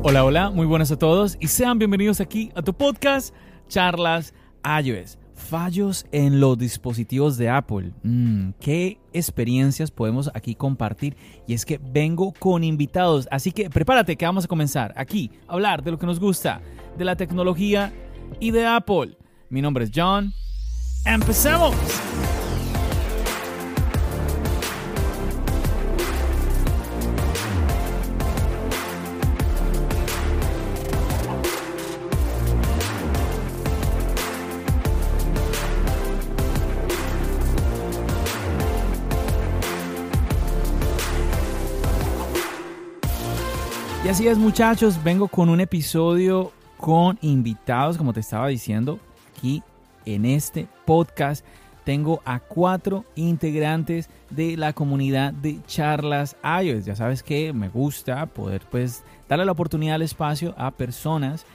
Hola, hola, muy buenas a todos y sean bienvenidos aquí a tu podcast Charlas iOS. Fallos en los dispositivos de Apple. Mm, ¿Qué experiencias podemos aquí compartir? Y es que vengo con invitados, así que prepárate que vamos a comenzar aquí a hablar de lo que nos gusta, de la tecnología y de Apple. Mi nombre es John. ¡Empecemos! Así muchachos, vengo con un episodio con invitados, como te estaba diciendo, aquí en este podcast tengo a cuatro integrantes de la comunidad de charlas iOS. Ya sabes que me gusta poder pues darle la oportunidad al espacio a personas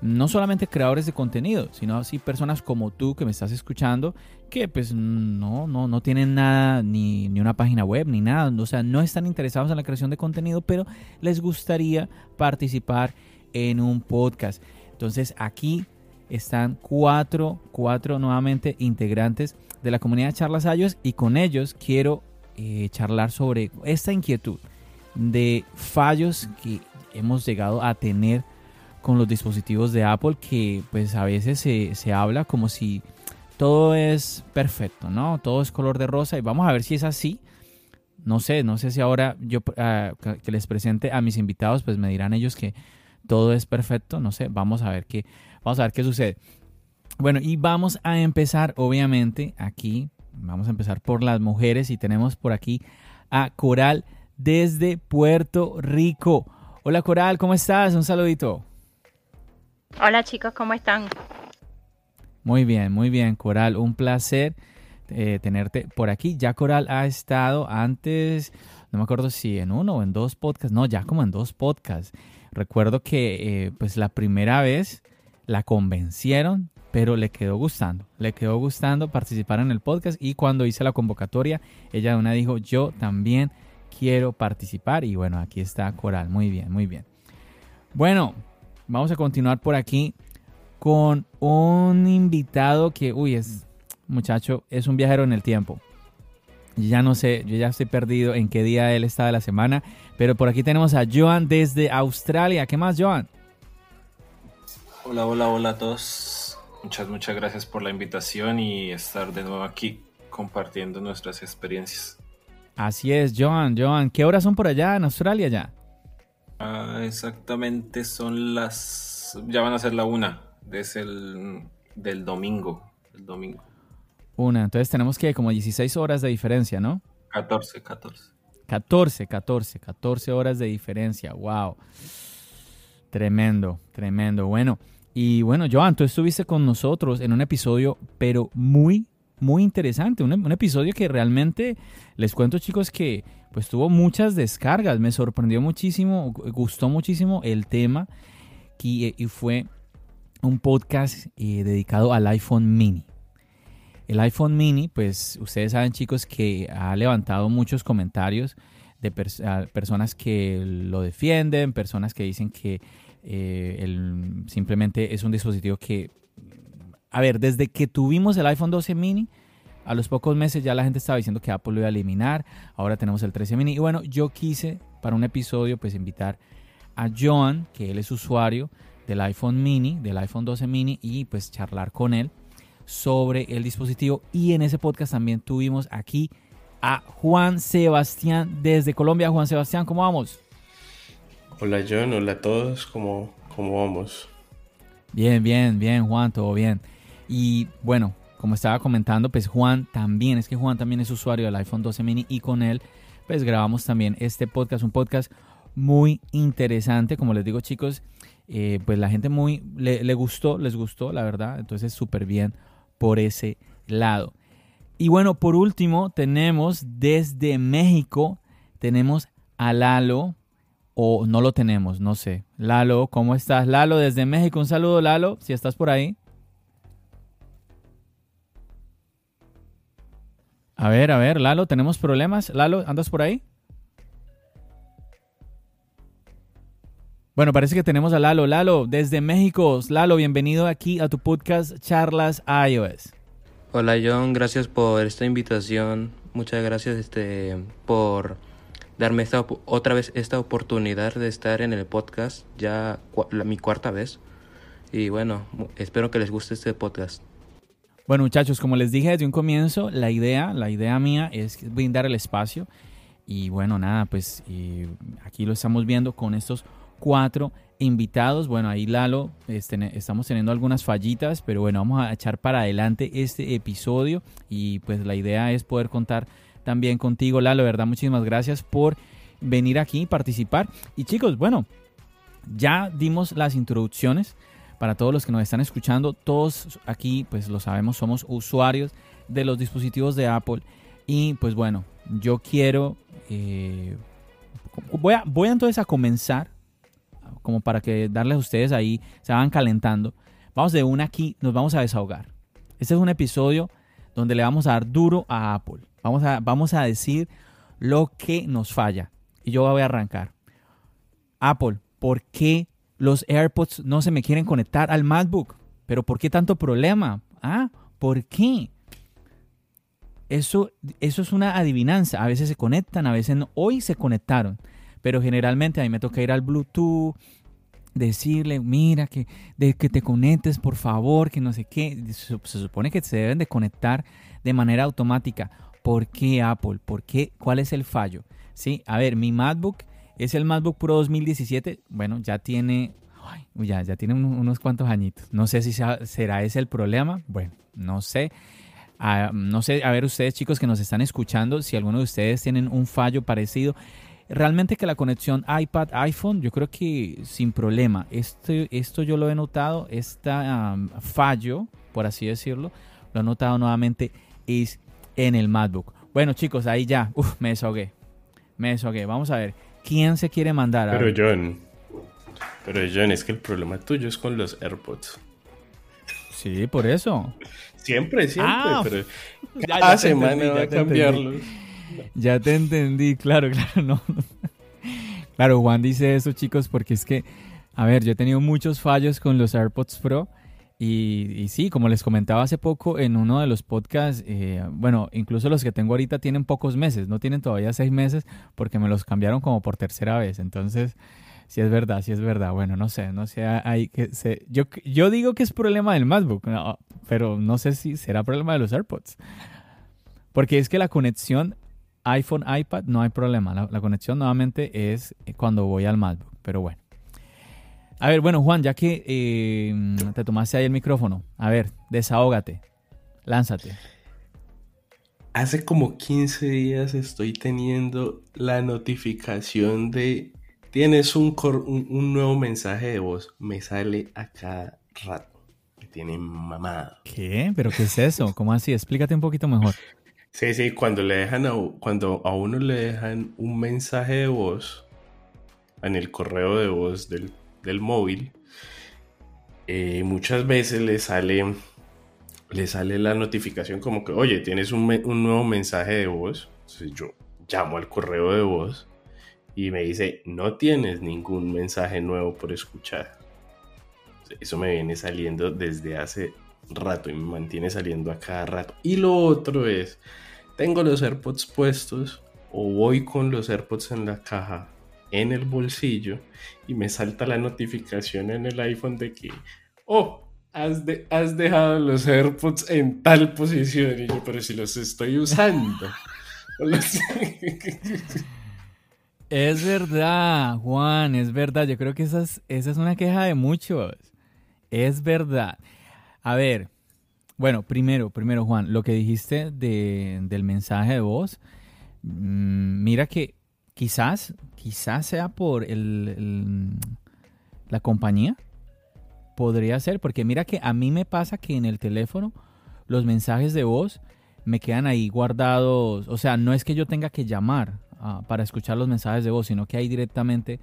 no solamente creadores de contenido, sino así personas como tú que me estás escuchando, que pues no, no, no tienen nada, ni, ni, una página web, ni nada, o sea, no están interesados en la creación de contenido, pero les gustaría participar en un podcast. Entonces aquí están cuatro, cuatro nuevamente integrantes de la comunidad de Charlas Ayos y con ellos quiero eh, charlar sobre esta inquietud de fallos que hemos llegado a tener con los dispositivos de Apple que pues a veces se, se, habla como si todo es perfecto, ¿no? Todo es color de rosa y vamos a ver si es así. No sé, no sé si ahora yo uh, que les presente a mis invitados pues me dirán ellos que todo es perfecto, no sé, vamos a ver qué vamos a ver qué sucede. Bueno, y vamos a empezar obviamente aquí, vamos a empezar por las mujeres y tenemos por aquí a Coral desde Puerto Rico. Hola Coral, ¿cómo estás? Un saludito. Hola chicos, ¿cómo están? Muy bien, muy bien, Coral. Un placer eh, tenerte por aquí. Ya Coral ha estado antes, no me acuerdo si en uno o en dos podcasts, no, ya como en dos podcasts. Recuerdo que eh, pues la primera vez la convencieron, pero le quedó gustando. Le quedó gustando participar en el podcast y cuando hice la convocatoria, ella de una dijo, yo también quiero participar y bueno, aquí está Coral. Muy bien, muy bien. Bueno, vamos a continuar por aquí con un invitado que, uy, es, muchacho, es un viajero en el tiempo. Ya no sé, yo ya estoy perdido en qué día él está de la semana, pero por aquí tenemos a Joan desde Australia. ¿Qué más, Joan? Hola, hola, hola a todos. Muchas, muchas gracias por la invitación y estar de nuevo aquí compartiendo nuestras experiencias. Así es, Joan, Joan. ¿Qué horas son por allá en Australia ya? Ah, exactamente son las... Ya van a ser la una desde el del domingo. El domingo. Una, entonces tenemos que como 16 horas de diferencia, ¿no? 14, 14. 14, 14, 14 horas de diferencia, wow. Tremendo, tremendo. Bueno, y bueno, Joan, tú estuviste con nosotros en un episodio, pero muy, muy interesante. Un, un, episodio que realmente, les cuento chicos que pues tuvo muchas descargas. Me sorprendió muchísimo, gustó muchísimo el tema y, y fue un podcast eh, dedicado al iPhone mini. El iPhone mini, pues ustedes saben chicos que ha levantado muchos comentarios de pers personas que lo defienden, personas que dicen que eh, simplemente es un dispositivo que, a ver, desde que tuvimos el iPhone 12 mini, a los pocos meses ya la gente estaba diciendo que Apple lo iba a eliminar, ahora tenemos el 13 mini y bueno, yo quise para un episodio pues invitar a Joan, que él es usuario del iPhone mini, del iPhone 12 mini y pues charlar con él sobre el dispositivo. Y en ese podcast también tuvimos aquí a Juan Sebastián desde Colombia. Juan Sebastián, ¿cómo vamos? Hola John, hola a todos, ¿cómo, cómo vamos? Bien, bien, bien Juan, todo bien. Y bueno, como estaba comentando, pues Juan también, es que Juan también es usuario del iPhone 12 mini y con él pues grabamos también este podcast, un podcast muy interesante, como les digo chicos, eh, pues la gente muy le, le, gustó, les gustó, la verdad. Entonces, súper bien por ese lado. Y bueno, por último, tenemos desde México, tenemos a Lalo, o no lo tenemos, no sé. Lalo, ¿cómo estás? Lalo, desde México, un saludo, Lalo, si estás por ahí. A ver, a ver, Lalo, ¿tenemos problemas? Lalo, ¿andas por ahí? Bueno, parece que tenemos a Lalo. Lalo, desde México. Lalo, bienvenido aquí a tu podcast Charlas iOS. Hola John, gracias por esta invitación. Muchas gracias este, por darme esta, otra vez esta oportunidad de estar en el podcast, ya mi cuarta vez. Y bueno, espero que les guste este podcast. Bueno, muchachos, como les dije desde un comienzo, la idea, la idea mía es brindar el espacio. Y bueno, nada, pues aquí lo estamos viendo con estos cuatro invitados. Bueno, ahí Lalo, este, estamos teniendo algunas fallitas, pero bueno, vamos a echar para adelante este episodio y pues la idea es poder contar también contigo, Lalo, verdad, muchísimas gracias por venir aquí y participar. Y chicos, bueno, ya dimos las introducciones para todos los que nos están escuchando. Todos aquí, pues lo sabemos, somos usuarios de los dispositivos de Apple. Y pues bueno, yo quiero... Eh, voy, voy entonces a comenzar como para que darles a ustedes ahí, se van calentando. Vamos de una aquí, nos vamos a desahogar. Este es un episodio donde le vamos a dar duro a Apple. Vamos a, vamos a decir lo que nos falla. Y yo voy a arrancar. Apple, ¿por qué los AirPods no se me quieren conectar al MacBook? ¿Pero por qué tanto problema? ¿Ah? ¿Por qué? Eso, eso es una adivinanza. A veces se conectan, a veces no. Hoy se conectaron. Pero generalmente a mí me toca ir al Bluetooth, decirle, mira, que, de, que te conectes, por favor, que no sé qué. Se, supone que se deben de conectar de manera automática. ¿Por qué Apple? ¿Por qué? ¿Cuál es el fallo? Sí, a ver, mi MacBook es el MacBook Pro 2017. Bueno, ya tiene, ya, ya tiene unos cuantos añitos. No sé si será ese el problema. Bueno, no sé. Ah, no sé, a ver ustedes chicos que nos están escuchando, si alguno de ustedes tienen un fallo parecido. Realmente que la conexión iPad, iPhone, yo creo que sin problema. Este, esto yo lo he notado, este fallo, por así decirlo, lo he notado nuevamente es en el MacBook. Bueno chicos, ahí ya, me desahogué. Me desahogué. Vamos a ver, ¿quién se quiere mandar? pero John, pero John, es que el problema tuyo es con los AirPods. Sí, por eso. Siempre, siempre, ah, pero cada semana va a cambiarlos. Ya te entendí, claro, claro, no. Claro, Juan dice eso, chicos, porque es que, a ver, yo he tenido muchos fallos con los AirPods Pro. Y, sí, como les comentaba hace poco en uno de los podcasts, eh, bueno, incluso los que tengo ahorita tienen pocos meses, no tienen todavía seis meses porque me los cambiaron como por tercera vez. Entonces, sí es verdad, sí es verdad. Bueno, no sé, no sé, hay que yo, yo digo que es problema del MacBook, pero no sé si será problema de los AirPods. Porque es que la conexión iPhone, iPad, no hay problema. La, conexión nuevamente es cuando voy al MacBook. Pero bueno. A ver, bueno, Juan, ya que eh, te tomaste ahí el micrófono, a ver, desahógate, lánzate. Hace como 15 días estoy teniendo la notificación de tienes un, un, nuevo mensaje de voz. Me sale a cada rato. Me tiene mamado. ¿Qué? ¿Pero qué es eso? ¿Cómo así? Explícate un poquito mejor. Sí, sí, cuando le dejan a, cuando a uno le dejan un mensaje de voz en el correo de voz del, móvil, eh, muchas veces le sale, le sale la notificación como que, oye, tienes un, nuevo mensaje de voz. Entonces yo llamo al correo de voz y me dice, no tienes ningún mensaje nuevo por escuchar. Eso me viene saliendo desde hace rato y me mantiene saliendo a cada rato. Y lo otro es tengo los AirPods puestos o voy con los AirPods en la caja en el bolsillo y me salta la notificación en el iPhone de que, oh, has, has dejado los AirPods en tal posición. Y yo, pero si los estoy usando. es verdad, Juan, es verdad. Yo creo que esa es una queja de muchos. Es verdad. A ver, bueno, primero, primero, Juan, lo que dijiste de, del mensaje de voz, mm, mira que quizás, quizás sea por el, la compañía. Podría ser, porque mira que a mí me pasa que en el teléfono los mensajes de voz me quedan ahí guardados. O sea, no es que yo tenga que llamar ah, para escuchar los mensajes de voz, sino que ahí directamente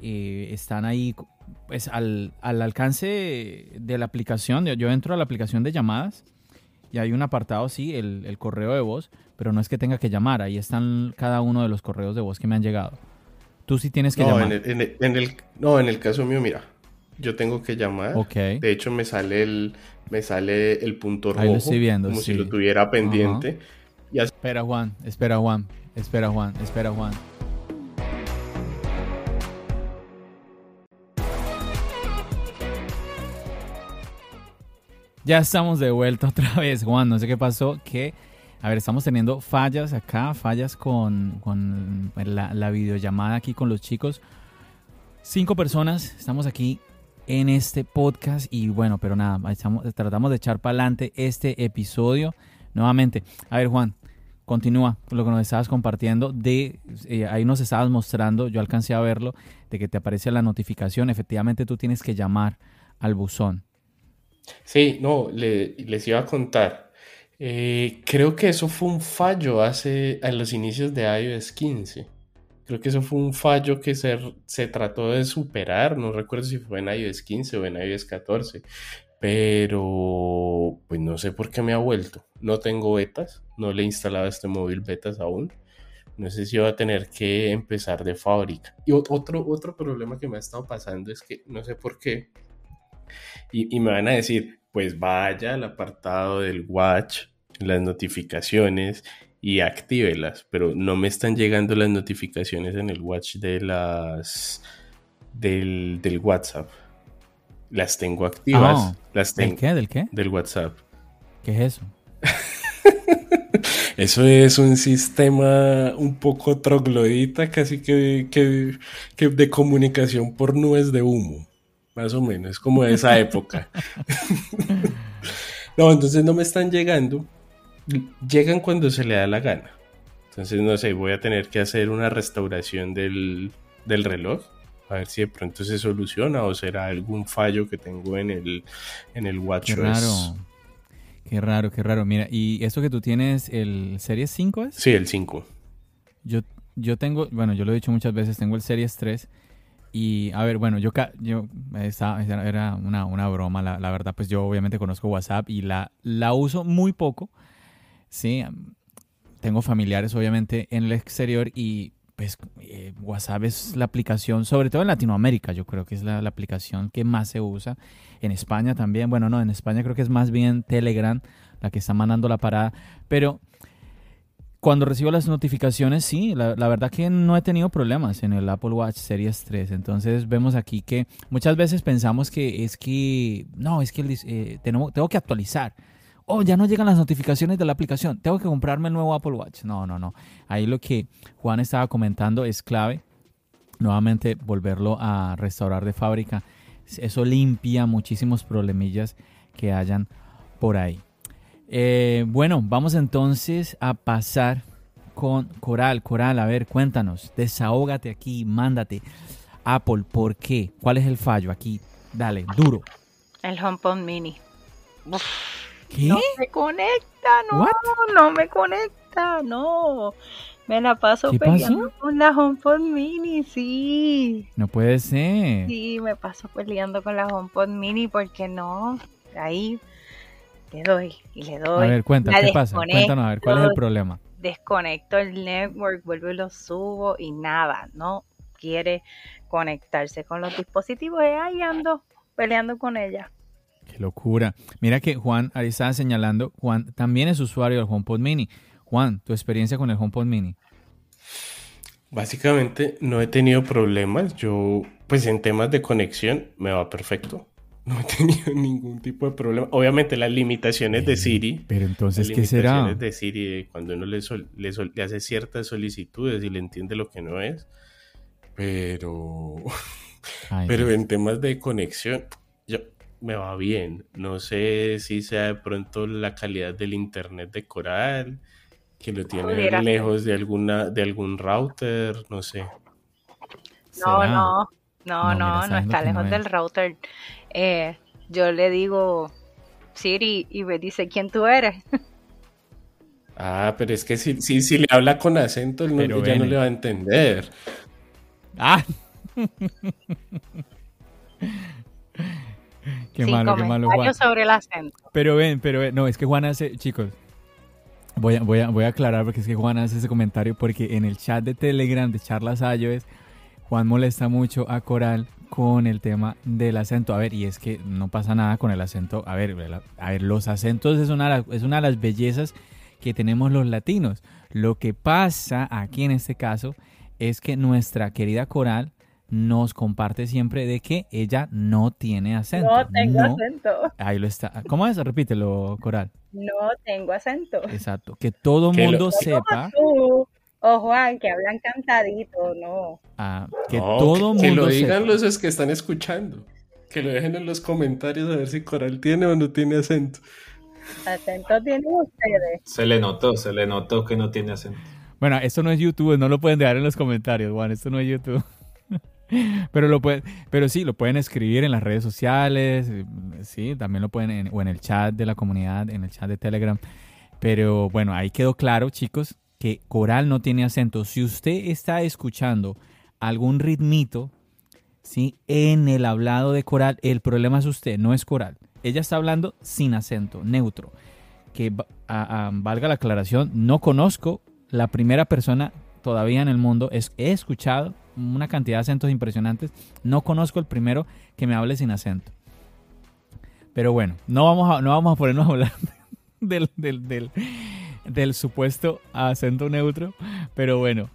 eh, están ahí pues al, alcance de la aplicación. Yo entro a la aplicación de llamadas y hay un apartado, sí, el, correo de voz, pero no es que tenga que llamar, ahí están cada uno de los correos de voz que me han llegado. tú sí tienes que no, llamar. En el, en, el, no, en el caso mío, mira, yo tengo que llamar. De hecho, me sale el, me sale el punto rojo. Ahí lo estoy viendo, Como sí. si lo tuviera pendiente. Y así- Espera, Juan, espera, Juan, espera, Juan, espera, Juan. Ya estamos de vuelta otra vez, Juan. No sé qué pasó. Que, a ver, estamos teniendo fallas acá, fallas con, con la, la videollamada aquí con los chicos. Cinco personas, estamos aquí en este podcast y bueno, pero nada, tratamos de echar para adelante este episodio nuevamente. A ver, Juan, continúa con lo que nos estabas compartiendo. De eh, ahí nos estabas mostrando, yo alcancé a verlo, de que te aparece la notificación. Efectivamente, tú tienes que llamar al buzón. Sí, no, le- les iba a contar. Eh, creo que eso fue un fallo hace, en los inicios de iOS 15. Creo que eso fue un fallo que se, se trató de superar. No recuerdo si fue en iOS 15 o en iOS 14. Pero, pues no sé por qué me ha vuelto. No tengo betas. No le he instalado a este móvil betas aún. No sé si va a tener que empezar de fábrica. Y ot- otro, otro problema que me ha estado pasando es que no sé por qué. Y, y me van a decir, pues vaya al apartado del watch, las notificaciones y actívelas, pero no me están llegando las notificaciones en el watch de las del, del WhatsApp. Las tengo activas, Ah, las ¿Del tengo qué? ¿Del qué? del WhatsApp. ¿Qué es eso? Eso es un sistema un poco troglodita, casi que, que, que de comunicación por nubes de humo, más o menos, como de esa época. no, entonces no me están llegando, llegan cuando se le da la gana. Entonces, no sé, voy a tener que hacer una restauración del, del reloj, a ver si de pronto se soluciona o será algún fallo que tengo en el, en el Qué WatchOS. raro. Qué raro, qué raro. Mira, ¿y eso que tú tienes, el Series 5 es? Sí, el 5. Yo, yo tengo, bueno, yo lo he dicho muchas veces, tengo el Series 3 y, a ver, bueno, yo, yo esa- esa era una, una broma, la, la verdad, pues yo obviamente conozco WhatsApp y la, la uso muy poco, ¿sí? Tengo familiares obviamente en el exterior y pues eh, WhatsApp es la aplicación, sobre todo en Latinoamérica, yo creo que es la, la aplicación que más se usa. En España también, bueno, no, en España creo que es más bien Telegram la que está mandando la parada, pero cuando recibo las notificaciones, sí, la, la verdad que no he tenido problemas en el Apple Watch Series 3. Entonces vemos aquí que muchas veces pensamos que es que, no, es que eh, tenemos, tengo que actualizar. Oh, ya no llegan las notificaciones de la aplicación. Tengo que comprarme el nuevo Apple Watch. No, no, no. Ahí lo que Juan estaba comentando es clave. Nuevamente volverlo a restaurar de fábrica. Eso limpia muchísimos problemillas que hayan por ahí. Eh, bueno, vamos entonces a pasar con Coral. Coral, a ver, cuéntanos, desahógate aquí, mándate. Apple, ¿por qué? ¿Cuál es el fallo aquí? Dale, duro. El HomePod Mini. Uf, ¿Qué? No me conecta, no, What? no me conecta, no. Me la paso ¿Qué peleando pasó? con la HomePod Mini, sí. No puede ser. Sí, me paso peleando con la HomePod Mini porque no. Ahí le doy y le A doy. ver, cuenta, la ¿qué pasa? Cuéntanos, a ver, ¿cuál es el desconecto. problema? Desconecto el network, vuelvo y lo subo y nada, no quiere conectarse con los dispositivos. Y ahí ando peleando con ella. Qué locura. Mira que Juan, ahí estaba señalando, Juan también es usuario del HomePod Mini. Juan, tu experiencia con el HomePod Mini. Básicamente no he tenido problemas. Yo, pues en temas de conexión me va perfecto. No he tenido ningún tipo de problema. Obviamente las limitaciones de Siri. Pero Las entonces, ¿qué será? limitaciones de Siri de cuando uno le, sol- le sol- le hace ciertas solicitudes y le entiende lo que no es. Pero, Ay, pero Dios. en temas de conexión, yo, me va bien. No sé si sea de pronto la calidad del internet de Coral, que lo tiene lejos de alguna, de algún router, no sé. No, ¿Será? no, No, no, no, mira, no, está lejos del router. Eh, yo le digo Siri y me dice quién tú eres. Ah, pero es que si, si, si le habla con acento, él no- Pero ella no le va a entender. ¡Ah! qué Sin malo, qué malo, Juan. sobre el acento. Pero ven, pero ven, no, es que Juan hace, chicos, voy a, voy, a, voy a aclarar porque es que Juan hace ese comentario porque en el chat de Telegram de Charlas iOS, Juan molesta mucho a Coral con el tema del acento. A ver, y es que no pasa nada con el acento. A ver, a ver, los acentos es una, es una de las bellezas que tenemos los latinos. Lo que pasa aquí en este caso es que nuestra querida Coral nos comparte siempre de que ella no tiene acento. No tengo acento. Ahí lo está. ¿Cómo es? Repítelo, Coral. No tengo acento. Exacto. Que todo mundo sepa. O Juan, que hablan cantadito, no. Ah, que todo mundo Que lo digan los que están escuchando. Que lo dejen en los comentarios a ver si Coral tiene o no tiene acento. Acento tienen ustedes. Se le notó, se le notó que no tiene acento. Bueno, esto no es YouTube, no lo pueden dejar en los comentarios, Juan, esto no es YouTube. pero lo pueden, pero sí, lo pueden escribir en las redes sociales, sí, también lo pueden en, o en el chat de la comunidad, en el chat de Telegram. Pero bueno, ahí quedó claro, chicos, que Coral no tiene acento. Si usted está escuchando algún ritmito, sí, en el hablado de Coral, el problema es usted, no es Coral. Ella está hablando sin acento, neutro. Que valga la aclaración, no conozco la primera persona todavía en el mundo, he escuchado una cantidad de acentos impresionantes, no conozco el primero que me hable sin acento. Pero bueno, no vamos a, no vamos a ponernos a hablar del, del, del supuesto acento neutro, pero bueno,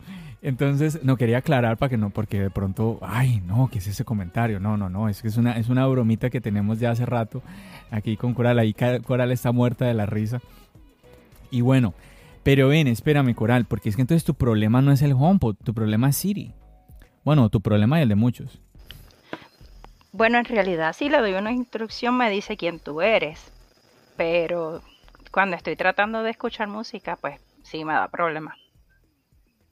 entonces, no quería aclarar para que no, porque de pronto, ay, no, ¿qué es ese comentario? No, no, no, es que es una, es una bromita que tenemos ya hace rato aquí con Coral. Ahí Coral está muerta de la risa. Y bueno, pero ven, espérame, Coral, porque es que entonces tu problema no es el HomePod, tu problema es Siri. Bueno, tu problema es el de muchos. Bueno, en realidad, si le doy una instrucción, me dice quién tú eres. Pero cuando estoy tratando de escuchar música, pues sí me da problemas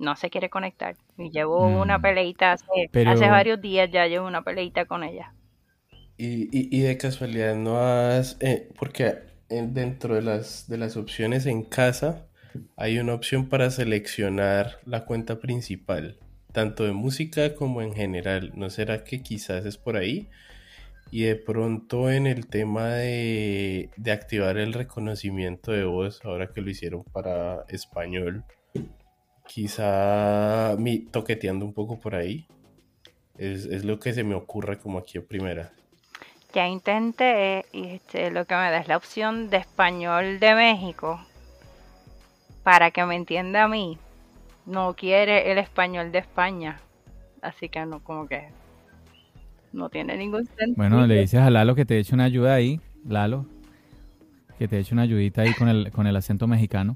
no se quiere conectar. Y llevo una mm. peleita hace, hace, varios días, ya llevo una peleita con ella. Y, y, de casualidad no has, eh, porque dentro de las, de las opciones en casa hay una opción para seleccionar la cuenta principal, tanto de música como en general. ¿No será que quizás es por ahí? Y de pronto en el tema de, activar el reconocimiento de voz, ahora que lo hicieron para español, quizá toqueteando un poco por ahí. Es, lo que se me ocurre como aquí a primera. Ya intenté y este, lo que me da es la opción de español de México para que me entienda a mí. No quiere el español de España. Así que no, como que no tiene ningún sentido. Bueno, le dices a Lalo que te eche una ayuda ahí, Lalo. Que te eche una ayudita ahí con el, con el acento mexicano.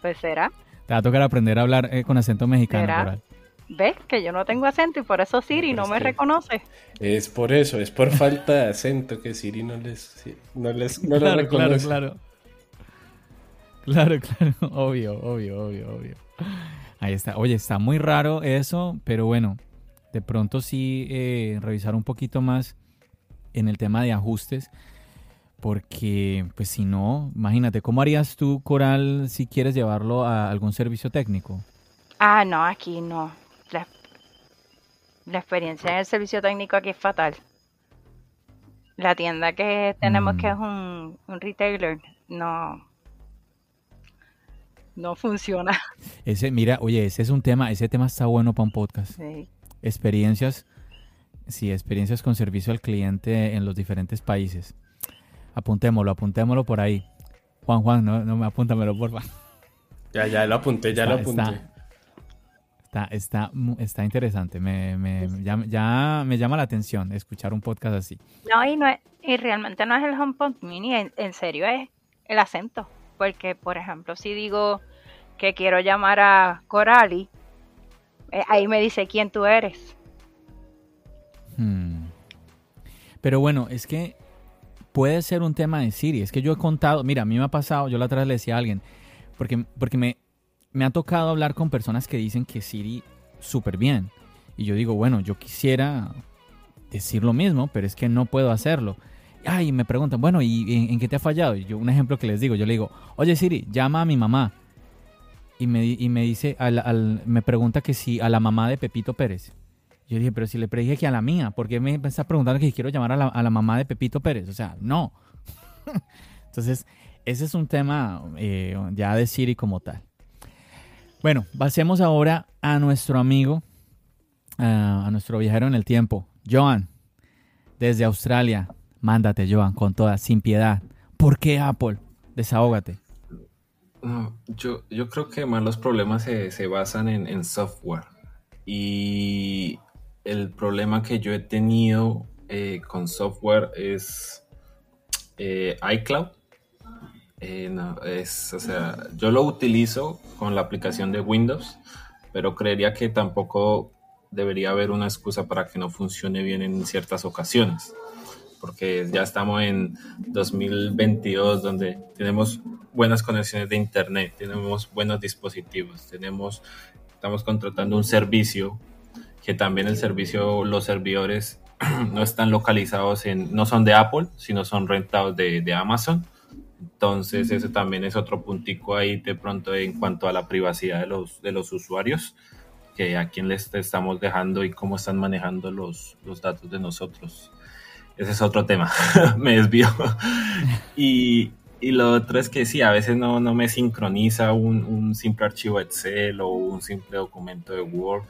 Pues será. Te va a tocar aprender a hablar eh, con acento mexicano. ¿Ves? Que yo no tengo acento y por eso Siri no me reconoce. Es por eso, es por falta de acento que Siri no les, no les no claro, reconoce. Claro, claro. Claro, claro. Obvio, obvio, obvio, obvio. Ahí está. Oye, está muy raro eso, pero bueno, de pronto sí eh, revisar un poquito más en el tema de ajustes porque, pues si no, imagínate, ¿cómo harías tú, Coral, si quieres llevarlo a algún servicio técnico? Ah, no, aquí no. La, experiencia en el servicio técnico aquí es fatal. La tienda que tenemos, que mm. es un, retailer, no, no funciona. Ese, mira, oye, ese es un tema, ese tema está bueno para un podcast. Sí. Experiencias, sí, experiencias con servicio al cliente en los diferentes países. Apuntémoslo, apuntémoslo por ahí. Juan, Juan, no, no me apúntamelo, porfa. Ya, ya lo apunté, ya lo apunté. Está, está, está, interesante. Me, me, ya, me llama la atención escuchar un podcast así. No, y, no y realmente no es el HomePod Mini, en, serio es el acento. Porque, por ejemplo, si digo que quiero llamar a Corali, ahí me dice quién tú eres. Hmm. Pero bueno, es que puede ser un tema de Siri. Es que yo he contado, mira, a mí me ha pasado, yo la otra vez le decía a alguien, porque, porque me, me ha tocado hablar con personas que dicen que Siri súper bien. Y yo digo, bueno, yo quisiera decir lo mismo, pero es que no puedo hacerlo. Ay, me preguntan, bueno, ¿y en, qué te ha fallado? Y yo, un ejemplo que les digo, yo le digo, oye Siri, llama a mi mamá. Y me, y me dice, al, me pregunta que si a la mamá de Pepito Pérez. Yo dije, pero si le predije que a la mía, ¿por qué me está preguntando que quiero llamar a la, mamá de Pepito Pérez? O sea, no. Entonces, ese es un tema eh, ya de Siri como tal. Bueno, pasemos ahora a nuestro amigo ah, a nuestro viajero en el tiempo, Joan, desde Australia. Mándate, Joan, con toda, sin piedad. ¿Por qué Apple? Desahógate. Yo, yo creo que más los problemas se, basan en, software. Y el problema que yo he tenido eh, con software es eh, iCloud. Eh, no, es, o sea, yo lo utilizo con la aplicación de Windows, pero creería que tampoco debería haber una excusa para que no funcione bien en ciertas ocasiones, porque ya estamos en 2022 donde tenemos buenas conexiones de internet, tenemos buenos dispositivos, tenemos, estamos contratando un servicio que también el servicio, los servidores no están localizados en, no son de Apple, sino son rentados de, de Amazon. Entonces, ese también es otro puntico ahí de pronto en cuanto a la privacidad de los, de los usuarios, que a quién les estamos dejando y cómo están manejando los, los datos de nosotros. Ese es otro tema, me desvío. y, y, lo otro es que sí, a veces no, no me sincroniza un, un simple archivo Excel o un simple documento de Word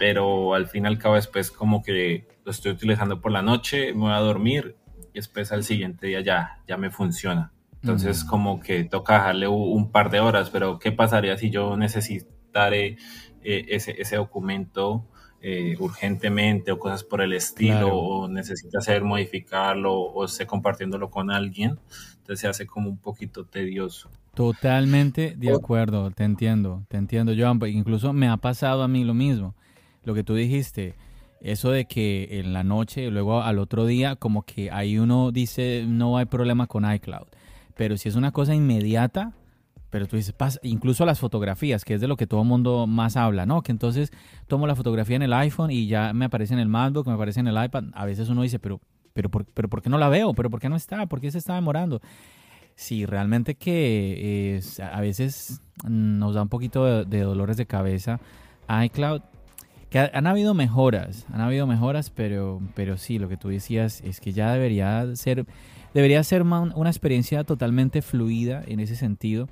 pero al fin y al cabo después como que lo estoy utilizando por la noche, me voy a dormir y después al siguiente día ya, ya me funciona. Entonces como que toca dejarle un par de horas, pero ¿qué pasaría si yo necesitare eh, ese, ese, documento eh, urgentemente o cosas por el estilo o necesita hacer modificarlo o esté compartiéndolo con alguien? Entonces se hace como un poquito tedioso. Totalmente de acuerdo, te entiendo, te entiendo, Joan. Incluso me ha pasado a mí lo mismo lo que tú dijiste, eso de que en la noche, luego al otro día, como que ahí uno dice no hay problema con iCloud. Pero si es una cosa inmediata, pero tú dices, pasa, incluso las fotografías, que es de lo que todo el mundo más habla, ¿no? Que entonces tomo la fotografía en el iPhone y ya me aparece en el MacBook, me aparece en el iPad. A veces uno dice, pero, pero, ¿por, pero ¿por qué no la veo? ¿Pero por qué no está? ¿Por qué se está demorando? Sí, realmente que a veces nos da un poquito de dolores de cabeza iCloud que han habido mejoras, han habido mejoras, pero, pero sí, lo que tú decías es que ya debería ser, debería ser una experiencia totalmente fluida en ese sentido,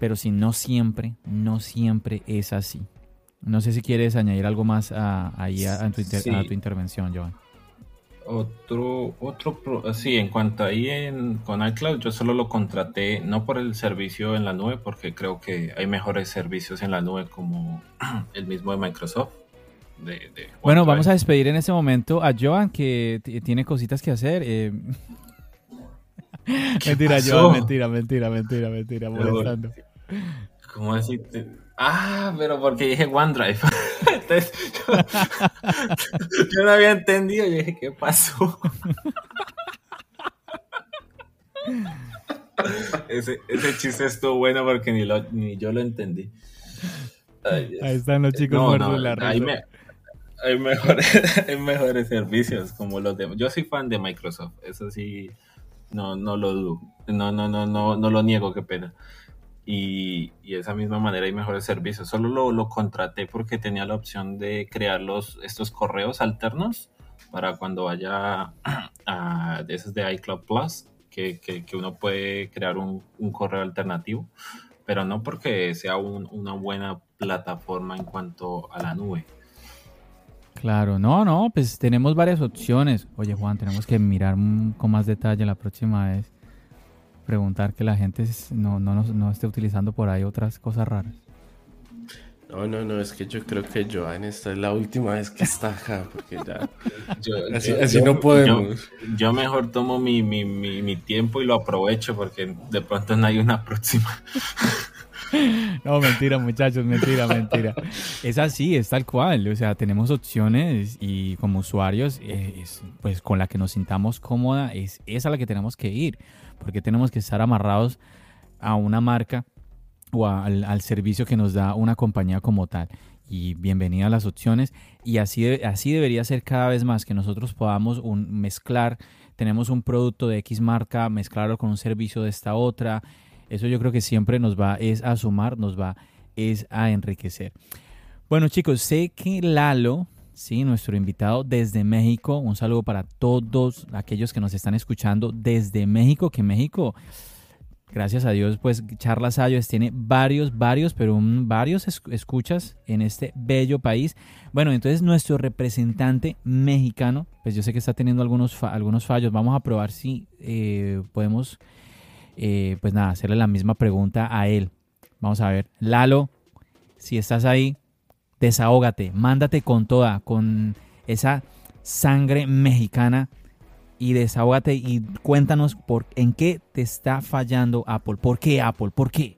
pero si no siempre, no siempre es así. No sé si quieres añadir algo más a, ahí a, tu, tu, intervención, Joan. Otro, otro, sí, en cuanto ahí en, con iCloud, yo solo lo contraté, no por el servicio en la nube, porque creo que hay mejores servicios en la nube como el mismo de Microsoft. bueno, vamos a despedir en este momento a Joan, que tiene cositas que hacer. Eh. mentira, Joan, mentira, mentira, mentira, mentira, molestando. ¿Cómo decirte? Ah, pero porque dije OneDrive. yo, no había entendido. Yo dije, ¿qué pasó? ese, ese chiste estuvo bueno porque ni, lo, ni yo lo entendí. Ahí están los chicos no, la hay, hay, mejores, hay mejores servicios como los de... Yo soy fan de Microsoft. Eso sí, no, no lo dudo. No, no, no, no, no lo niego, qué pena y, de esa misma manera hay mejores servicios. Solo lo, lo, contraté porque tenía la opción de crear los, estos correos alternos para cuando vaya a esos de iCloud Plus, que, que, uno puede crear un, un, correo alternativo, pero no porque sea una buena plataforma en cuanto a la nube. Claro, no, no, pues tenemos varias opciones. Oye Juan, tenemos que mirar con más detalle la próxima vez preguntar que la gente no, no, no esté utilizando por ahí otras cosas raras. No, no, no, es que yo creo que Joan esta es la última vez que está acá, porque ya. así, no podemos. Yo, mejor tomo mi, mi, mi, tiempo y lo aprovecho, porque de pronto no hay una próxima. No, mentira, muchachos, mentira, mentira. Es así, es tal cual. O sea, tenemos opciones y como usuarios, eh, pues con la que nos sintamos cómoda, es esa a la que tenemos que ir porque tenemos que estar amarrados a una marca o al, servicio que nos da una compañía como tal. Y bienvenida a las opciones. Y así, así debería ser cada vez más, que nosotros podamos mezclar, tenemos un producto de X marca, mezclarlo con un servicio de esta otra. Eso yo creo que siempre nos va es a sumar, nos va es a enriquecer. Bueno chicos, sé que Lalo ¿sí? nuestro invitado desde México. Un saludo para todos aquellos que nos están escuchando desde México, que México gracias a Dios, pues Charlas iOS tiene varios, varios, pero varios escuchas en este bello país. Bueno, entonces nuestro representante mexicano, pues yo sé que está teniendo algunos, algunos fallos. Vamos a probar si eh, podemos, eh, pues nada, hacerle la misma pregunta a él. Vamos a ver. Lalo, si estás ahí, desahógate, mándate con toda, con esa sangre mexicana y desahógate y cuéntanos por, en qué te está fallando Apple. ¿Por qué Apple? ¿Por qué?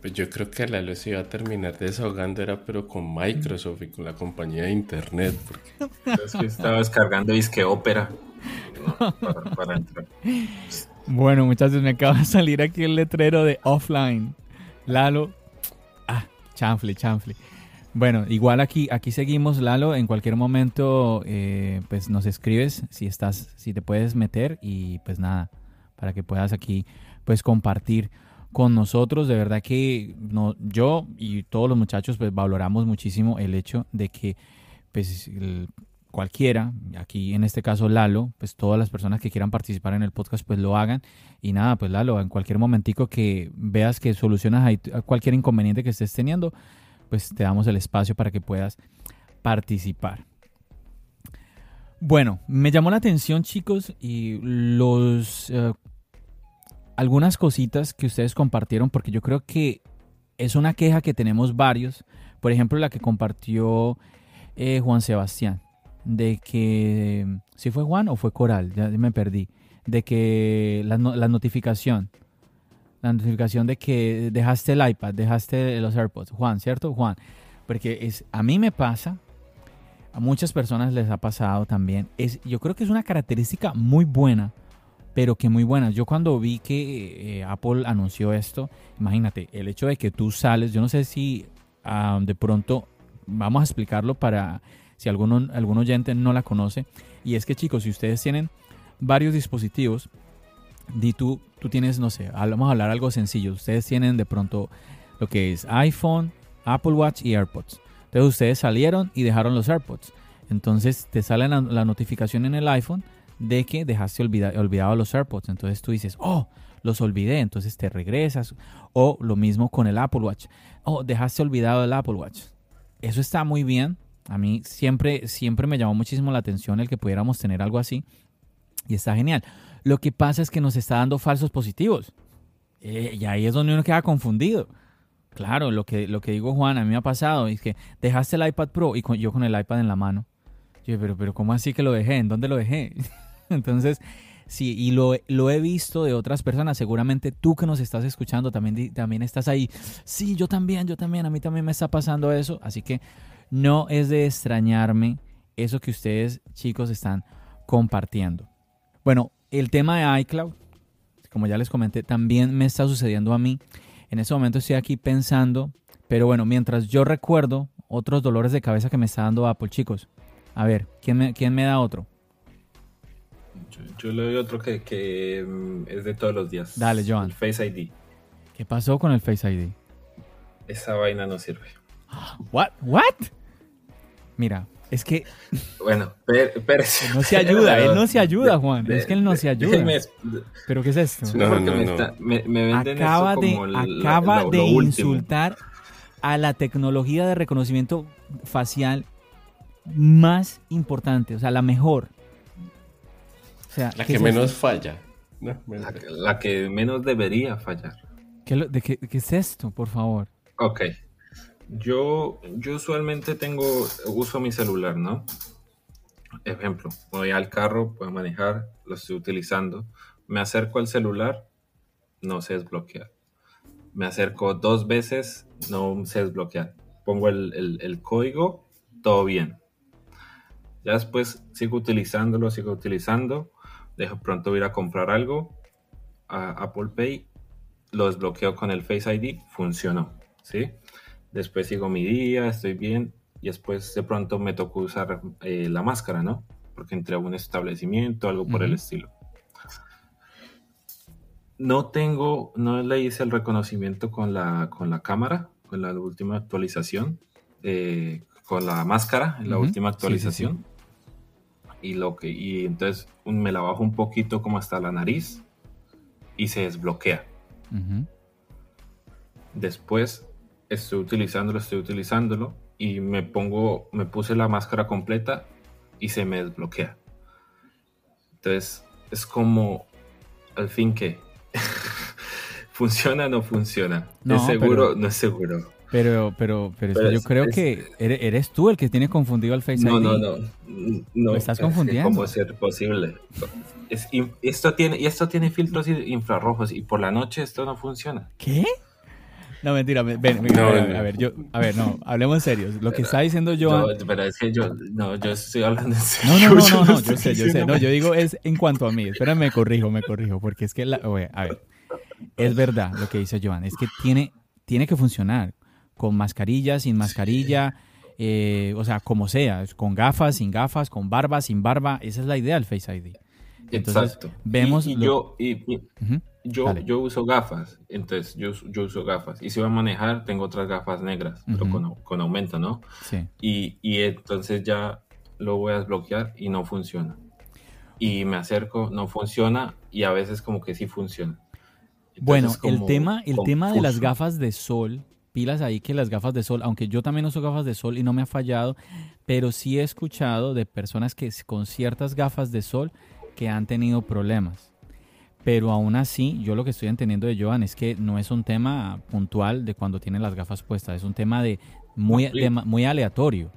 Pues yo creo que la luz iba a terminar desahogando era pero con Microsoft y con la compañía de internet. Porque... Es que estaba descargando disque ópera para, entrar. Bueno, muchachos, me acaba de salir aquí el letrero de offline. Lalo. Ah, chanfle, chanfle. Bueno, igual aquí, aquí seguimos, Lalo. En cualquier momento, eh, pues nos escribes si estás, si te puedes meter y pues nada, para que puedas aquí, pues compartir con nosotros. De verdad que no, yo y todos los muchachos, pues valoramos muchísimo el hecho de que, pues cualquiera, aquí en este caso Lalo, pues todas las personas que quieran participar en el podcast, pues lo hagan. Y nada, pues Lalo, en cualquier momentico que veas que solucionas ahí cualquier inconveniente que estés teniendo pues te damos el espacio para que puedas participar. Bueno, me llamó la atención chicos y los eh, algunas cositas que ustedes compartieron porque yo creo que es una queja que tenemos varios. Por ejemplo, la que compartió eh, Juan Sebastián de que si fue Juan o fue Coral, ya me perdí, de que la, la notificación la notificación de que dejaste el iPad, dejaste los AirPods. Juan, ¿cierto? Juan. Porque es, a mí me pasa, a muchas personas les ha pasado también. Es, yo creo que es una característica muy buena, pero que muy buena. Yo cuando vi que eh, Apple anunció esto, imagínate, el hecho de que tú sales, yo no sé si ah, de pronto vamos a explicarlo para si alguno, algún oyente no la conoce. Y es que chicos, si ustedes tienen varios dispositivos, di tú, tú tienes, no sé, vamos a hablar algo sencillo. Ustedes tienen de pronto lo que es iPhone, Apple Watch y AirPods. Entonces ustedes salieron y dejaron los AirPods. Entonces te sale la, notificación en el iPhone de que dejaste olvidado los AirPods. Entonces tú dices, oh, los olvidé. Entonces te regresas. O lo mismo con el Apple Watch. Oh, dejaste olvidado el Apple Watch. Eso está muy bien. A mí siempre, siempre me llamó muchísimo la atención el que pudiéramos tener algo así. Y está genial. Lo que pasa es que nos está dando falsos positivos. Eh, y ahí es donde uno queda confundido. Claro, lo que, lo que digo Juan, a mí me ha pasado, es que dejaste el iPad Pro y yo con el iPad en la mano. Yo, pero, pero ¿cómo así que lo dejé? ¿En dónde lo dejé? Entonces, sí, y lo, lo, he visto de otras personas. Seguramente tú que nos estás escuchando también, también estás ahí. Sí, yo también, yo también, a mí también me está pasando eso. Así que no es de extrañarme eso que ustedes, chicos, están compartiendo. Bueno, el tema de iCloud, como ya les comenté, también me está sucediendo a mí. En este momento estoy aquí pensando, pero bueno, mientras yo recuerdo otros dolores de cabeza que me está dando Apple, chicos. A ver, ¿quién me, quién me da otro? Yo, le doy otro que, mm, es de todos los días. Dale, Joan. El Face ID. ¿Qué pasó con el Face ID? Esa vaina no sirve. ¿What? ¿What? Mira, es que. Bueno, pero, No se ayuda, él no se ayuda, Juan. es que él no se ayuda. ¿Pero qué es esto? No, no, no. Me, acaba de, acaba de insultar a la tecnología de reconocimiento facial más importante, o sea, la mejor. O sea, la que menos falla. La, que menos debería fallar. ¿Qué, de qué, ¿Qué es esto, por favor? Ok. Yo, yo usualmente tengo, uso mi celular, ¿no? Ejemplo, voy al carro, puedo manejar, lo estoy utilizando. Me acerco al celular, no sé desbloquear. Me acerco dos veces, no sé desbloquear. Pongo el, código, todo bien. Ya después sigo utilizándolo, sigo utilizando. Dejo pronto ir a comprar algo a Apple Pay, lo desbloqueo con el Face ID, funcionó, ¿sí? Después sigo mi día, estoy bien, y después de pronto me tocó usar eh, la máscara, ¿no? Porque entré a un establecimiento, algo por el estilo. No tengo, no le hice el reconocimiento con la, con la cámara, con la última actualización, eh, con la máscara, en la última actualización. y lo que y entonces me la bajo un poquito como hasta la nariz y se desbloquea. Después estoy utilizándolo, estoy utilizándolo y me pongo, me puse la máscara completa y se me desbloquea. Entonces es como, al fin que, ¿funciona o no funciona? ¿Es seguro no es seguro? Pero, pero, pero, yo creo que eres, tú el que tiene confundido al Face no, No, no, no. estás confundiendo. ¿Cómo ser posible? esto, tiene, y esto tiene filtros infrarrojos y por la noche esto no funciona. ¿Qué? No, mentira, ven, ven, a, ver, yo, a ver, no, hablemos en serio. Lo que está diciendo Joan... Yo, pero es que yo, no, yo estoy hablando en serio. No, no, no, no, yo, sé, yo sé. No, yo digo es en cuanto a mí. Espérame, me corrijo, me corrijo, porque es que, la, a ver, es verdad lo que dice Joan, es que tiene, tiene que funcionar con mascarilla, sin mascarilla, eh, o sea, como sea, con gafas, sin gafas, con barba, sin barba. Esa es la idea del Face ID. Exacto. Vemos y, yo, y, yo, yo uso gafas, entonces yo, yo uso gafas. Y si voy a manejar, tengo otras gafas negras, pero con, con, aumento, ¿no? Sí. Y, y entonces ya lo voy a desbloquear y no funciona. Y me acerco, no funciona, y a veces como que sí funciona. bueno, el tema, el tema de las gafas de sol pilas ahí que las gafas de sol, aunque yo también uso gafas de sol y no me ha fallado, pero sí he escuchado de personas que con ciertas gafas de sol que han tenido problemas. Pero aún así, yo lo que estoy entendiendo de Joan es que no es un tema puntual de cuando tienen las gafas puestas, es un tema de muy, muy aleatorio.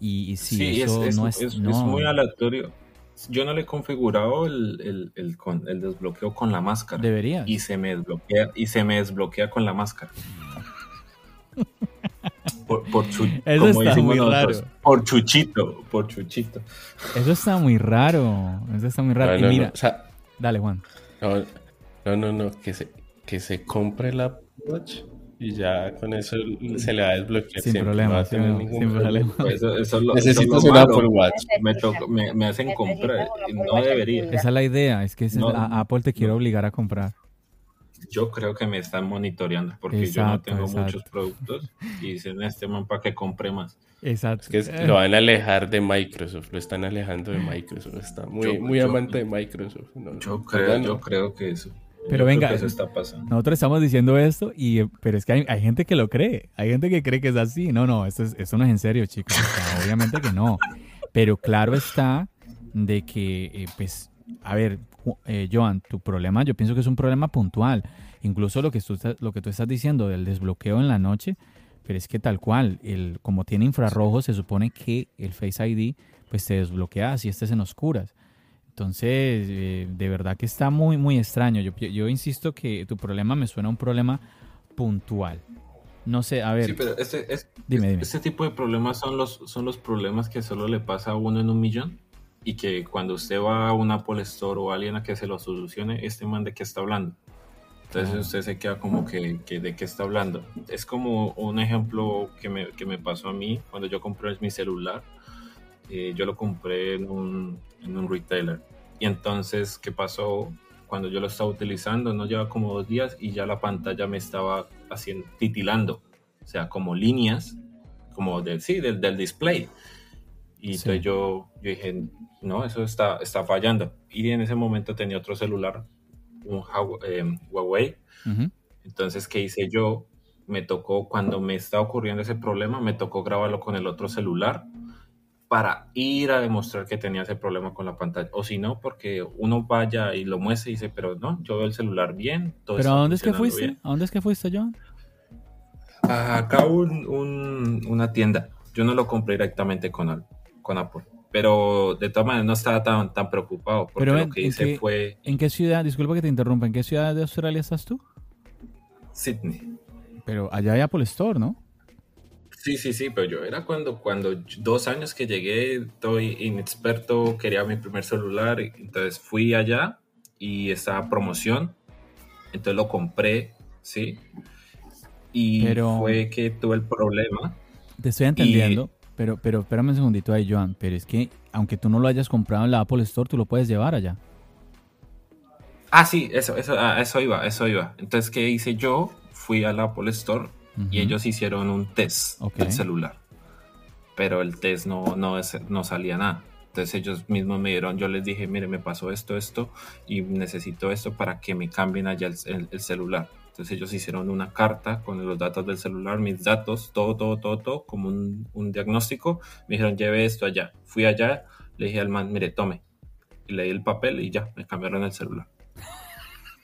Y, sí, eso no es, es, muy aleatorio. Yo no le he configurado el, el, el, desbloqueo con la máscara. Debería. Y se me desbloquea, y se me desbloquea con la máscara. Por, por Eso está muy raro. Por chuchito, por chuchito. Eso está muy raro. Eso está muy raro. mira, dale, Juan. No, no, no, que se, que se compre la Watch y ya con eso se le va a desbloquear. Sin problema, sin, problema. Eso, eso lo, Necesitas una Apple Watch. Me, me, hacen comprar, no debería. Esa es la idea, es que Apple te quiere obligar a comprar yo creo que me están monitoreando porque yo no tengo muchos productos y dicen este man para que compre más. Exacto. Es que lo van a alejar de Microsoft, lo están alejando de Microsoft, está muy, muy amante de Microsoft. yo, creo, yo creo que eso. Pero venga, eso está pasando. nosotros estamos diciendo esto, y, pero es que hay, gente que lo cree, hay gente que cree que es así. No, no, esto, es, no es en serio, chicos. obviamente que no. Pero claro está de que, eh, pues, a ver, eh, Joan, tu problema yo pienso que es un problema puntual. Incluso lo que, tú, lo que tú estás diciendo del desbloqueo en la noche, pero es que tal cual, el, como tiene infrarrojo, se supone que el Face ID pues te desbloquea si estés en oscuras. Entonces, eh, de verdad que está muy, muy extraño. Yo, yo, insisto que tu problema me suena a un problema puntual. No sé, a ver. Sí, pero este, este tipo de problemas son los, son los problemas que solo le pasa a uno en un millón y que cuando usted va a un Apple Store o alguien a que se lo solucione, este man de qué está hablando. Entonces usted se queda como que, que, de qué está hablando. Es como un ejemplo que me, que me pasó a mí cuando yo compré mi celular. Eh, yo lo compré en un, en un retailer. Y entonces, ¿qué pasó? Cuando yo lo estaba utilizando, no lleva como dos días y ya la pantalla me estaba haciendo, titilando. O sea, como líneas, como del, sí, del, del display. Y entonces yo, yo dije, no, eso está, está fallando. Y en ese momento tenía otro celular, un eh, Huawei. Entonces, ¿qué hice yo? Me tocó, cuando me estaba ocurriendo ese problema, me tocó grabarlo con el otro celular para ir a demostrar que tenía ese problema con la pantalla. O si no, porque uno vaya y lo muestre y dice, pero no, yo veo el celular bien. Todo ¿Pero a dónde es que fuiste? ¿A dónde es que fuiste, John? Acá un, una tienda. Yo no lo compré directamente con, con Apple. Pero de todas maneras no estaba tan, tan preocupado porque Pero lo que hice fue... ¿En qué ciudad, disculpa que te interrumpa, ¿en qué ciudad de Australia estás tú? Sydney. Pero allá hay Apple Store, ¿no? Sí, sí, sí, pero yo era cuando, cuando dos años que llegué, estoy inexperto, quería mi primer celular, entonces fui allá y estaba promoción, entonces lo compré, ¿sí? Y fue que tuve el problema. Te estoy entendiendo, pero, pero espérame un segundito ahí, Joan. Pero es que, aunque tú no lo hayas comprado en la Apple Store, tú lo puedes llevar allá. Ah, sí, eso, eso, ah, eso iba, eso iba. Entonces, ¿qué hice yo? Fui a la Apple Store y ellos hicieron un test del celular. Pero el test no, no, no salía nada. Entonces ellos mismos me dieron, yo les dije, mire, me pasó esto, esto, y necesito esto para que me cambien allá el, celular. Entonces ellos hicieron una carta con los datos del celular, mis datos, todo, todo, todo, todo, como un, un diagnóstico. Me dijeron, lleve esto allá. Fui allá, le dije al man, mire, tome. Y le di el papel y ya, me cambiaron el celular.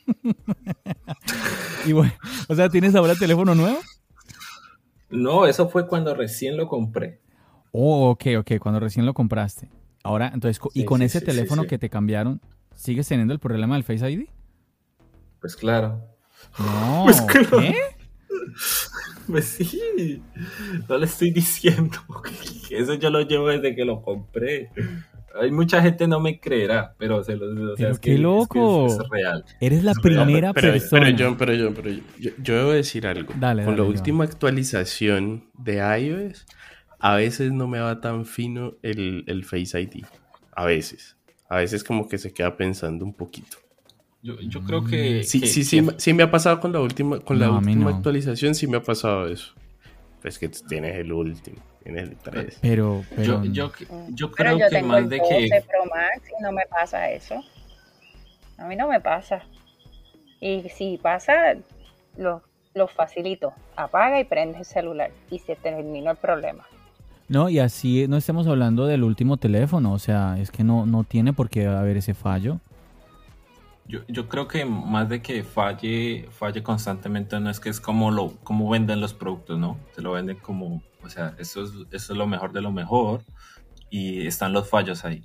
y bueno, o sea, ¿tienes ahora el teléfono nuevo? No, eso fue cuando recién lo compré. Oh, ok, ok, cuando recién lo compraste. Ahora, entonces, ¿y con ese teléfono que te cambiaron, sigues teniendo el problema del Face ID? Pues claro. No, pues ¿qué? Pues sí, no le estoy diciendo. Eso yo lo llevo desde que lo compré. Hay mucha gente no me creerá, pero se lo o sea, es qué loco. Es, real. Eres la primera persona. Pero, yo, pero, yo, pero yo, yo, debo decir algo. Dale, Con la última actualización de iOS, a veces no me va tan fino el, el Face ID. A veces. A veces como que se queda pensando un poquito. Yo, yo creo que... Sí, sí, sí, sí me ha pasado con la última, con la última actualización, sí me ha pasado eso. Pues que tienes el último, tienes el 3. Pero, pero... Yo, yo, creo que más de que... Pro Max y no me pasa eso. A mí no me pasa. Y si pasa, lo, lo facilito. Apaga y prende el celular. Y se terminó el problema. No, y así no estamos hablando del último teléfono, o sea, es que no, no tiene por qué haber ese fallo. Yo, yo creo que más de que falle, falle constantemente, no es que es como lo, como venden los productos, ¿no? Se lo venden como, o sea, eso es, eso es lo mejor de lo mejor y están los fallos ahí.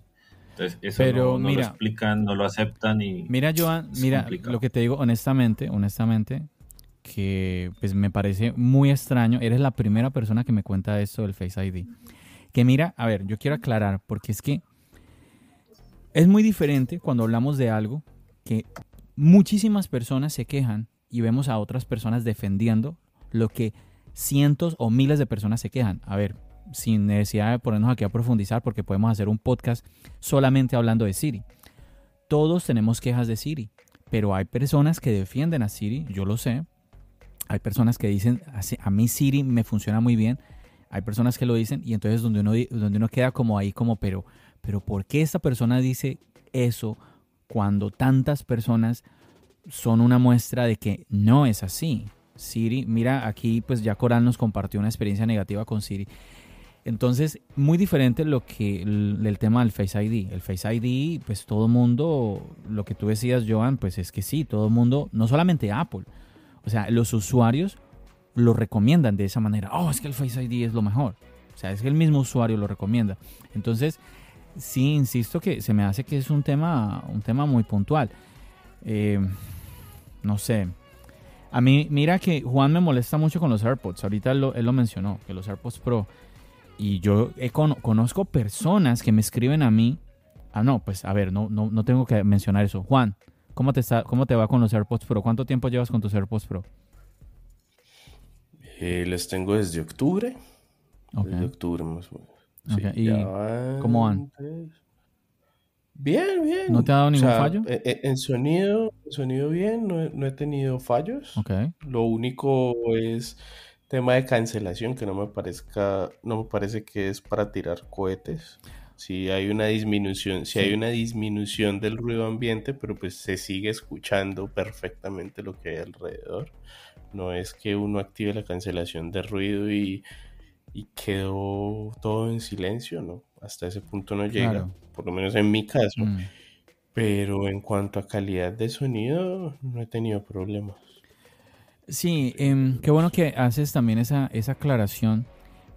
Entonces, eso Pero no, lo explican, no lo aceptan y. Mira, Joan, mira, lo que te digo honestamente, honestamente, que pues me parece muy extraño. Eres la primera persona que me cuenta esto del Face ID. Que mira, a ver, yo quiero aclarar, porque es que es muy diferente cuando hablamos de algo muchísimas personas se quejan y vemos a otras personas defendiendo lo que cientos o miles de personas se quejan. A ver, sin necesidad de ponernos aquí a profundizar, porque podemos hacer un podcast solamente hablando de Siri. Todos tenemos quejas de Siri, pero hay personas que defienden a Siri, yo lo sé, hay personas que dicen, a mí Siri me funciona muy bien. Hay personas que lo dicen y entonces donde uno, donde uno queda como ahí como, pero, pero ¿por qué esta persona dice eso cuando tantas personas son una muestra de que no es así? Siri, mira, aquí pues ya Coral nos compartió una experiencia negativa con Siri. Entonces, muy diferente lo que el, el, tema del Face ID. El Face ID, pues todo mundo, lo que tú decías, Joan, pues es que sí, todo mundo, no solamente Apple, o sea, los usuarios lo recomiendan de esa manera. Oh, es que el Face ID es lo mejor. O sea, es que el mismo usuario lo recomienda. Entonces, sí, insisto que se me hace que es un tema, un tema muy puntual. Eh, no sé. A mí, mira que Juan me molesta mucho con los AirPods. Ahorita él lo, mencionó, que los AirPods Pro. Y yo conozco personas que me escriben a mí. Ah, no, pues a ver, no, no, no tengo que mencionar eso. Juan, ¿Cómo te, está, ¿Cómo te va con los AirPods Pro? ¿Cuánto tiempo llevas con tus AirPods Pro? Eh, les tengo desde octubre. Desde octubre más o menos. ¿Y cómo van? Bien, bien. ¿No te ha dado ningún fallo? Eh, eh, en, sonido, sonido bien, no he, tenido fallos. Okay. Lo único es tema de cancelación que no me parezca, no me parece que es para tirar cohetes si hay una disminución, si hay una disminución del ruido ambiente, pero pues se sigue escuchando perfectamente lo que hay alrededor. No es que uno active la cancelación de ruido y, quedó todo en silencio, ¿no? Hasta ese punto no llega, por lo menos en mi caso. Mm. Pero en cuanto a calidad de sonido, no he tenido problemas. Sí, em, qué bueno que haces también esa, esa aclaración,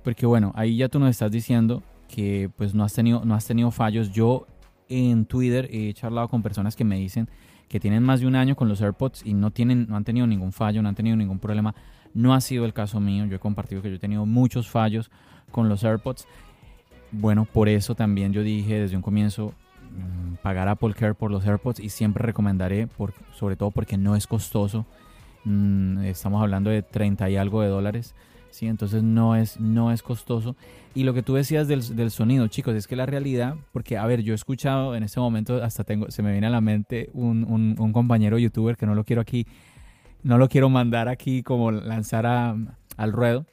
porque bueno, ahí ya tú nos estás diciendo que pues no has tenido, no has tenido fallos. Yo en Twitter he charlado con personas que me dicen que tienen más de un año con los AirPods y no, tienen, no han tenido ningún fallo, no han tenido ningún problema. No ha sido el caso mío. Yo he compartido que yo he tenido muchos fallos con los AirPods. Bueno, por eso también yo dije desde un comienzo mm, pagar Apple Care por los AirPods y siempre recomendaré, sobre todo porque no es costoso. Mm, estamos hablando de 30 y algo de dólares. ¿sí? Entonces no es, no es costoso. Y lo que tú decías del, del, sonido, chicos, es que la realidad, porque a ver, yo he escuchado en este momento, hasta tengo, se me viene a la mente un, un, un compañero youtuber que no lo quiero aquí, no lo quiero mandar aquí como lanzar a, al ruedo,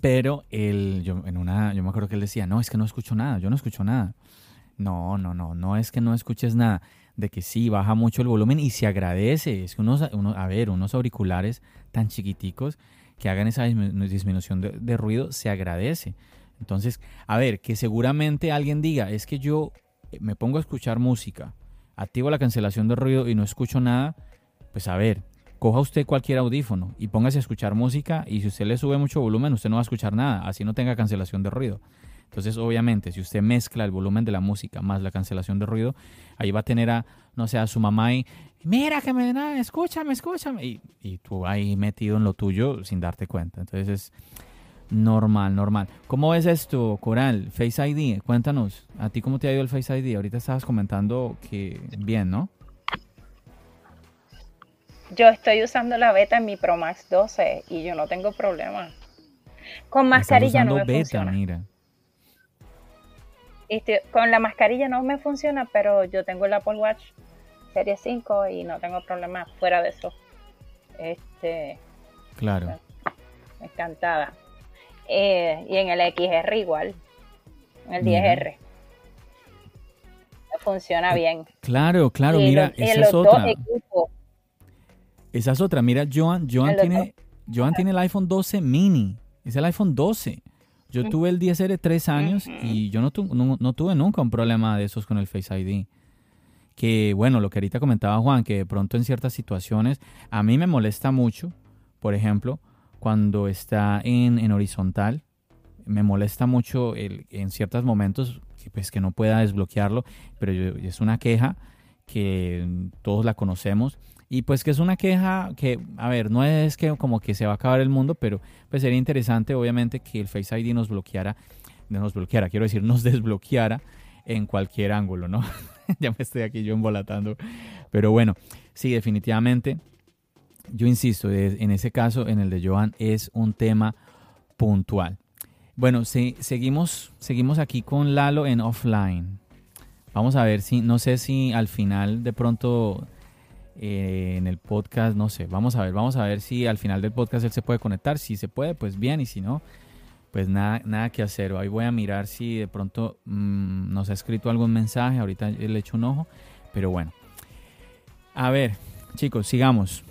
pero él, yo, en una, yo me acuerdo que él decía, no, es que no escucho nada, yo no escucho nada. No, no, no, no es que no escuches nada, de que sí, baja mucho el volumen y se agradece. Es que unos, a ver, unos auriculares tan chiquiticos que hagan esa disminución de, ruido, se agradece. Entonces, a ver, que seguramente alguien diga, es que yo eh, me pongo a escuchar música, activo la cancelación de ruido y no escucho nada, pues a ver, coja usted cualquier audífono y póngase a escuchar música y si usted le sube mucho volumen, usted no va a escuchar nada, así no tenga cancelación de ruido. Entonces, obviamente, si usted mezcla el volumen de la música más la cancelación de ruido, ahí va a tener a, no sé, a su mamá y, mira que me da, escúchame, escúchame. Y, y tú ahí metido en lo tuyo sin darte cuenta. Entonces es normal, normal. ¿Cómo ves esto, Coral? Face ID, cuéntanos. ¿A ti cómo te ha ido el Face ID? Ahorita estabas comentando que bien, ¿no? Yo estoy usando la beta en mi Pro Max 12 y yo no tengo problema. Con mascarilla no me beta, funciona. Mira. Este, con la mascarilla no me funciona, pero yo tengo el Apple Watch Serie 5 y no tengo problema fuera de eso. Este, claro. Encantada. Eh, y en el XR igual, en el 10R. Funciona eh, bien. Claro, claro, mira, esa es otra. Esa es otra. Mira, Joan, Joan tiene, Joan tiene el iPhone 12 mini. Es el iPhone 12. Yo tuve el 10R tres años y yo no, no, tuve nunca un problema de esos con el Face ID. Que bueno, lo que ahorita comentaba Juan, que de pronto en ciertas situaciones a mí me molesta mucho, por ejemplo, cuando está en, horizontal, me molesta mucho el, en ciertos momentos pues, que no pueda desbloquearlo, pero es una queja que todos la conocemos y pues que es una queja que, a ver, no es que como que se va a acabar el mundo, pero pues sería interesante obviamente que el Face ID nos bloqueara, nos bloqueara, quiero decir, nos desbloqueara en cualquier ángulo, ¿no? ya me estoy aquí yo embolatando. Pero bueno, sí, definitivamente, yo insisto, en ese caso, en el de Joan, es un tema puntual. Bueno, sí, seguimos, seguimos aquí con Lalo en offline. Vamos a ver si, no sé si al final de pronto eh, en el podcast, no sé, vamos a ver, vamos a ver si al final del podcast él se puede conectar, si se puede, pues bien, y si no, pues nada, nada que hacer. Ahí voy a mirar si de pronto mm, nos ha escrito algún mensaje, ahorita le echo un ojo, pero bueno. A ver, chicos, sigamos.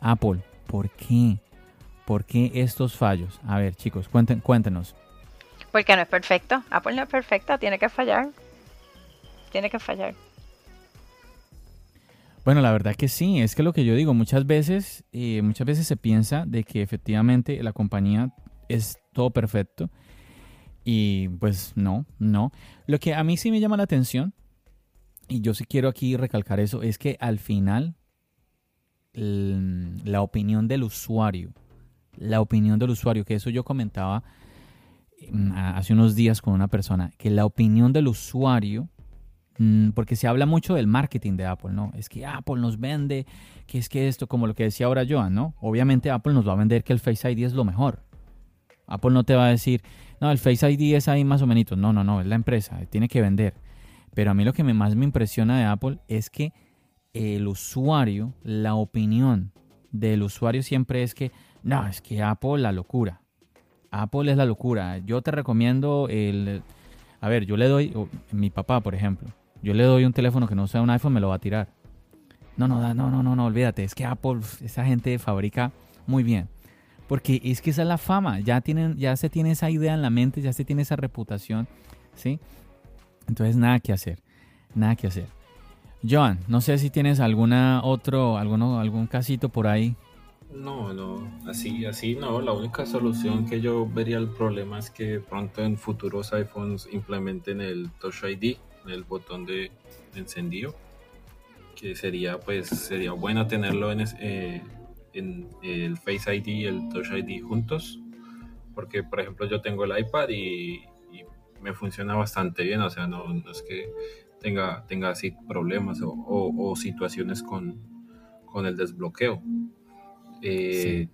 Apple, ¿por qué? ¿Por qué estos fallos? A ver, chicos, cuenten, cuéntenos. Porque no es perfecto. Apple no es perfecta, tiene que fallar. Tiene que fallar. Bueno, la verdad que sí, es que lo que yo digo, muchas veces, eh, muchas veces se piensa de que efectivamente la compañía es todo perfecto y pues no, no. Lo que a mí sí me llama la atención, y yo sí quiero aquí recalcar eso, es que al final la opinión del usuario, la opinión del usuario, que eso yo comentaba mm, hace unos días con una persona, que la opinión del usuario Mm, porque se habla mucho del marketing de Apple, ¿no? Es que Apple nos vende, que es que esto, como lo que decía ahora Joan, ¿no? Obviamente Apple nos va a vender que el Face ID es lo mejor. Apple no te va a decir, no, el Face ID es ahí más o menos. No, no, no, es la empresa, tiene que vender. Pero a mí lo que más me impresiona de Apple es que el usuario, la opinión del usuario siempre es que, no, es que Apple la locura. Apple es la locura. Yo te recomiendo el... A ver, yo le doy, mi papá, por ejemplo, yo le doy un teléfono que no sea un iPhone, me lo va a tirar. No, no, no, no, no, no, olvídate. Es que Apple, esa gente fabrica muy bien. Porque es que esa es la fama. Ya, tienen, ya se tiene esa idea en la mente, ya se tiene esa reputación. ¿Sí? Entonces, nada que hacer. Nada que hacer. Joan, no sé si tienes alguna otro, alguno, algún casito por ahí. No, no, así, así no. La única solución que yo vería el problema es que pronto en futuros iPhones implementen el Touch ID el botón de, encendido que sería pues sería bueno tenerlo en, eh, en el Face ID y el Touch ID juntos porque por ejemplo yo tengo el iPad y, me funciona bastante bien o sea no, es que tenga tenga así problemas o, situaciones con, con el desbloqueo. Eh,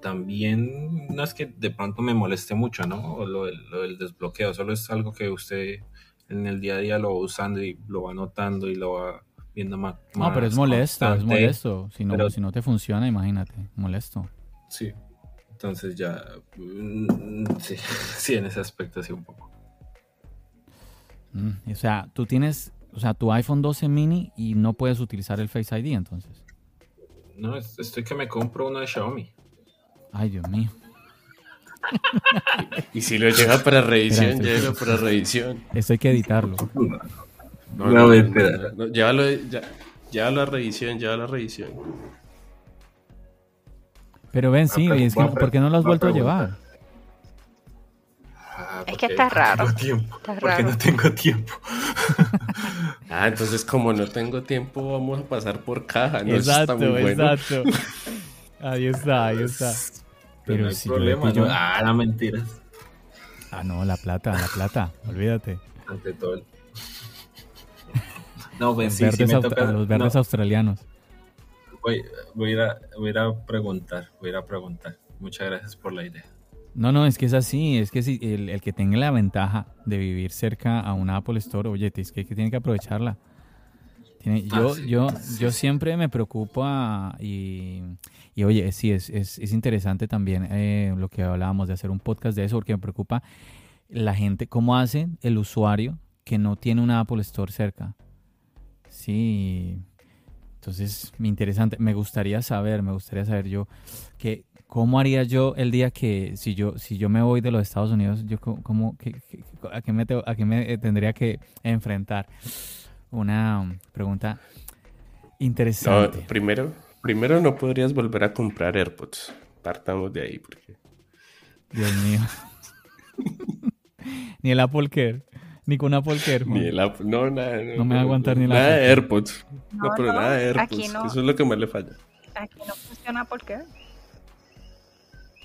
también no es que de pronto me moleste mucho no lo, lo del desbloqueo solo es algo que usted en el día a día lo va usando y lo va notando y lo va viendo más. No, pero es molesto, es molesto. Si no, si no te funciona, imagínate, molesto. Sí, entonces ya, mm, sí, sí, en ese aspecto sí un poco. Mm, o sea, tú tienes, o sea, tu iPhone 12 mini y no puedes utilizar el Face ID entonces. No, es- estoy que me compro uno de Xiaomi. Ay, Dios mío. Y si lo lleva para revisión, llévelo para revisión. Esto hay que editarlo. No, No, llévalo, ya- llévalo a revisión, llévalo a revisión. Pero ven, sí, es que, ¿por qué no lo has vuelto a llevar? Ah, Es que está raro. tengo tiempo. Está Porque raro. no tengo tiempo. Ah, entonces como no tengo tiempo, vamos a pasar por caja. No, Eso está muy bueno. exacto. Ahí está, ahí está. Pero no hay si yo problema. le pillo- ¿no? Ah, no, mentiras. Ah, no, la plata, la plata, olvídate. Ante todo. No, pues Los sí, sí verdes, me aust- toca. los verdes no, australianos. voy, voy a ir a, voy a preguntar. Voy a ir a preguntar. Muchas gracias por la idea. No, no, es que es así, es que si el, el que tenga la ventaja de vivir cerca a una Apple Store, oye, es que, que tiene que aprovecharla. Ah, yo, yo, sí, yo siempre me preocupa y, y oye, sí, es, es, es interesante también eh, lo que hablábamos de hacer un podcast de eso, porque me preocupa la gente, cómo hace el usuario que no tiene una Apple Store cerca. Sí, entonces, interesante, me gustaría saber, me gustaría saber yo que cómo haría yo el día que si yo si yo me voy de los Estados Unidos, yo cómo qué- a qué me a qué me tendría que enfrentar. Una um, pregunta No, interesante. primero, primero no podrías volver a comprar AirPods. Partamos de ahí. Porque... Dios mío. ni el Apple Care, ni con Apple Care. Juan. Ni el app- no, nada. No me va a aguantar ni el Nada Apple. de AirPods. No, No, pero no, nada de aquí AirPods. no. Eso es lo que más le falla. Aquí no funciona porque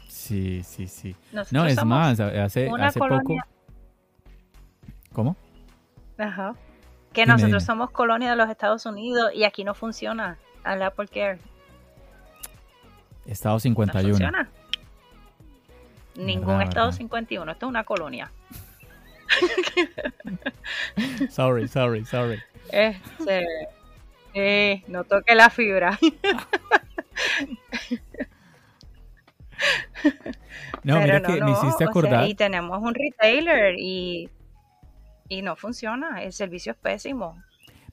Sí, sí, sí. nosotros No, es más, hace una hace poco. ¿Cómo? Ajá. Que nosotros somos colonia de los Estados Unidos y aquí no funciona el Apple Care. Estado No 51. funciona. Ningún Verdad, estado verdad. 51. Esto es una colonia. Sorry, sorry, sorry. Este, eh, no toque la fibra. No, Pero mira no, que me no, hiciste o sea, acordar. y tenemos un retailer y, y no funciona. El servicio es pésimo.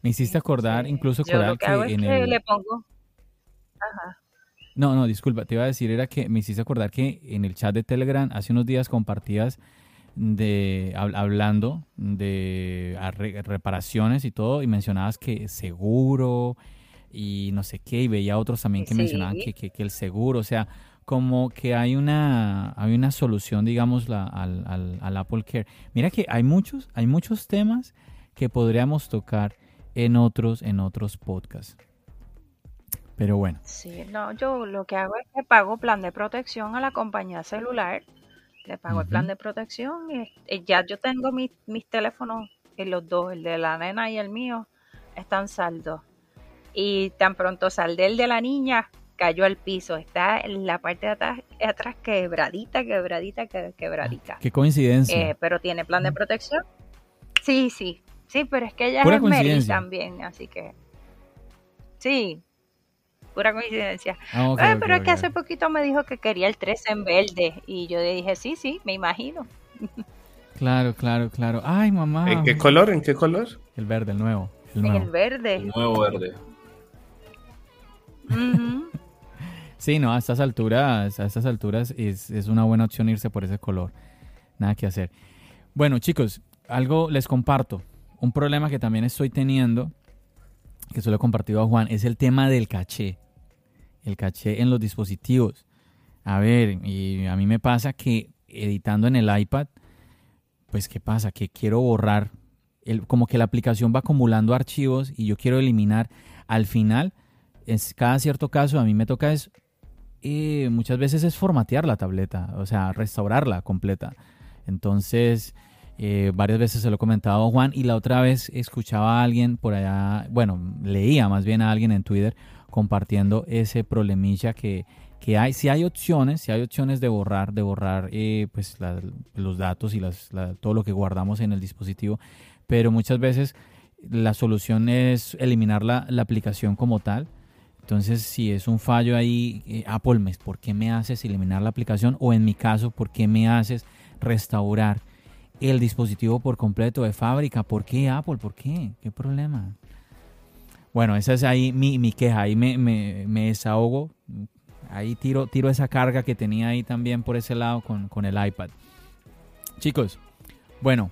Me hiciste acordar, Sí. incluso Yo lo acordar que que hago es en que el... le pongo. Ajá. No, no, disculpa, te iba a decir, era que me hiciste acordar que en el chat de Telegram hace unos días compartías de hab- hablando de arre- reparaciones y todo, y mencionabas que seguro y no sé qué, y veía otros también que Sí. mencionaban que, que- que el seguro, o sea, como que hay una, hay una solución, digamos, la, al, al- al Apple Care. Mira que hay muchos, hay muchos temas que podríamos tocar en otros, en otros podcasts. Pero bueno. Sí, no, yo lo que hago es que pago plan de protección a la compañía celular. Le pago el plan de protección y ya yo tengo mis, mis teléfonos, eh, los dos, el de la nena y el mío, están saldos. Y tan pronto saldé el de la niña, cayó al piso. Está en la parte de atrás, atrás quebradita, quebradita, que- quebradita. Qué coincidencia. Eh, pero tiene plan de protección. Sí, sí, sí, pero es que ella Pura es Mary también, así que sí, pura coincidencia. Ah, Eh, pero es que hace poquito me dijo que quería el 13 en verde y yo le dije, sí, sí, me imagino. Claro, claro, claro. Ay, mamá. ¿En qué color? ¿En qué color? El verde, el nuevo. El En nuevo. el verde. El nuevo verde. Ujú. Sí, no, a estas alturas, a estas alturas es, es una buena opción irse por ese color. Nada que hacer. Bueno, chicos, algo les comparto. Un problema que también estoy teniendo, que se lo he compartido a Juan, es el tema del caché. El caché en los dispositivos. A ver, a mí me pasa que editando en el iPad, pues ¿qué pasa? Que quiero borrar, el, como que la aplicación va acumulando archivos y yo quiero eliminar. Al final, es cada cierto caso, a mí me toca es, eh, muchas veces es formatear la tableta, o sea, restaurarla completa. Entonces, eh, varias veces se lo he comentado Juan y la otra vez escuchaba a alguien por allá, bueno, leía más bien a alguien en Twitter compartiendo ese problemilla que, que hay. Si hay opciones, si hay opciones de borrar, de borrar eh, pues los datos y las, la- todo lo que guardamos en el dispositivo, pero muchas veces la solución es eliminar la aplicación como tal. Entonces, si es un fallo ahí, eh, Apple, ¿me- ¿por qué me haces eliminar la aplicación? O en mi caso, ¿por qué me haces restaurar el dispositivo por completo de fábrica. ¿Por qué Apple? ¿Por qué? ¿Qué problema? Bueno, esa es ahí mi, mi queja, ahí me, me, me, desahogo, ahí tiro, tiro esa carga que tenía ahí también por ese lado con, con el iPad. Chicos, bueno,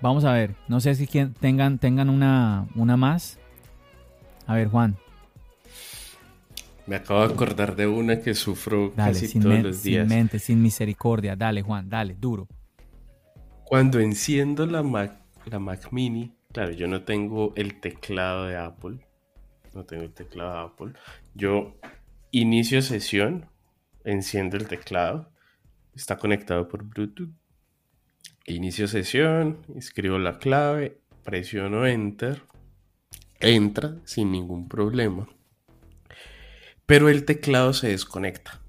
vamos a ver, no sé si tengan, tengan una, una más. A ver, Juan. Me acabo de acordar de una que sufro casi todos los días. Sin mente, sin misericordia. Dale, Juan, dale, duro. Cuando enciendo la Mac, la Mac Mini, claro, yo no tengo el teclado de Apple. No tengo el teclado de Apple. Yo inicio sesión, enciendo el teclado. Está conectado por Bluetooth. Inicio sesión, escribo la clave, presiono Enter. Entra sin ningún problema pero el teclado se desconecta.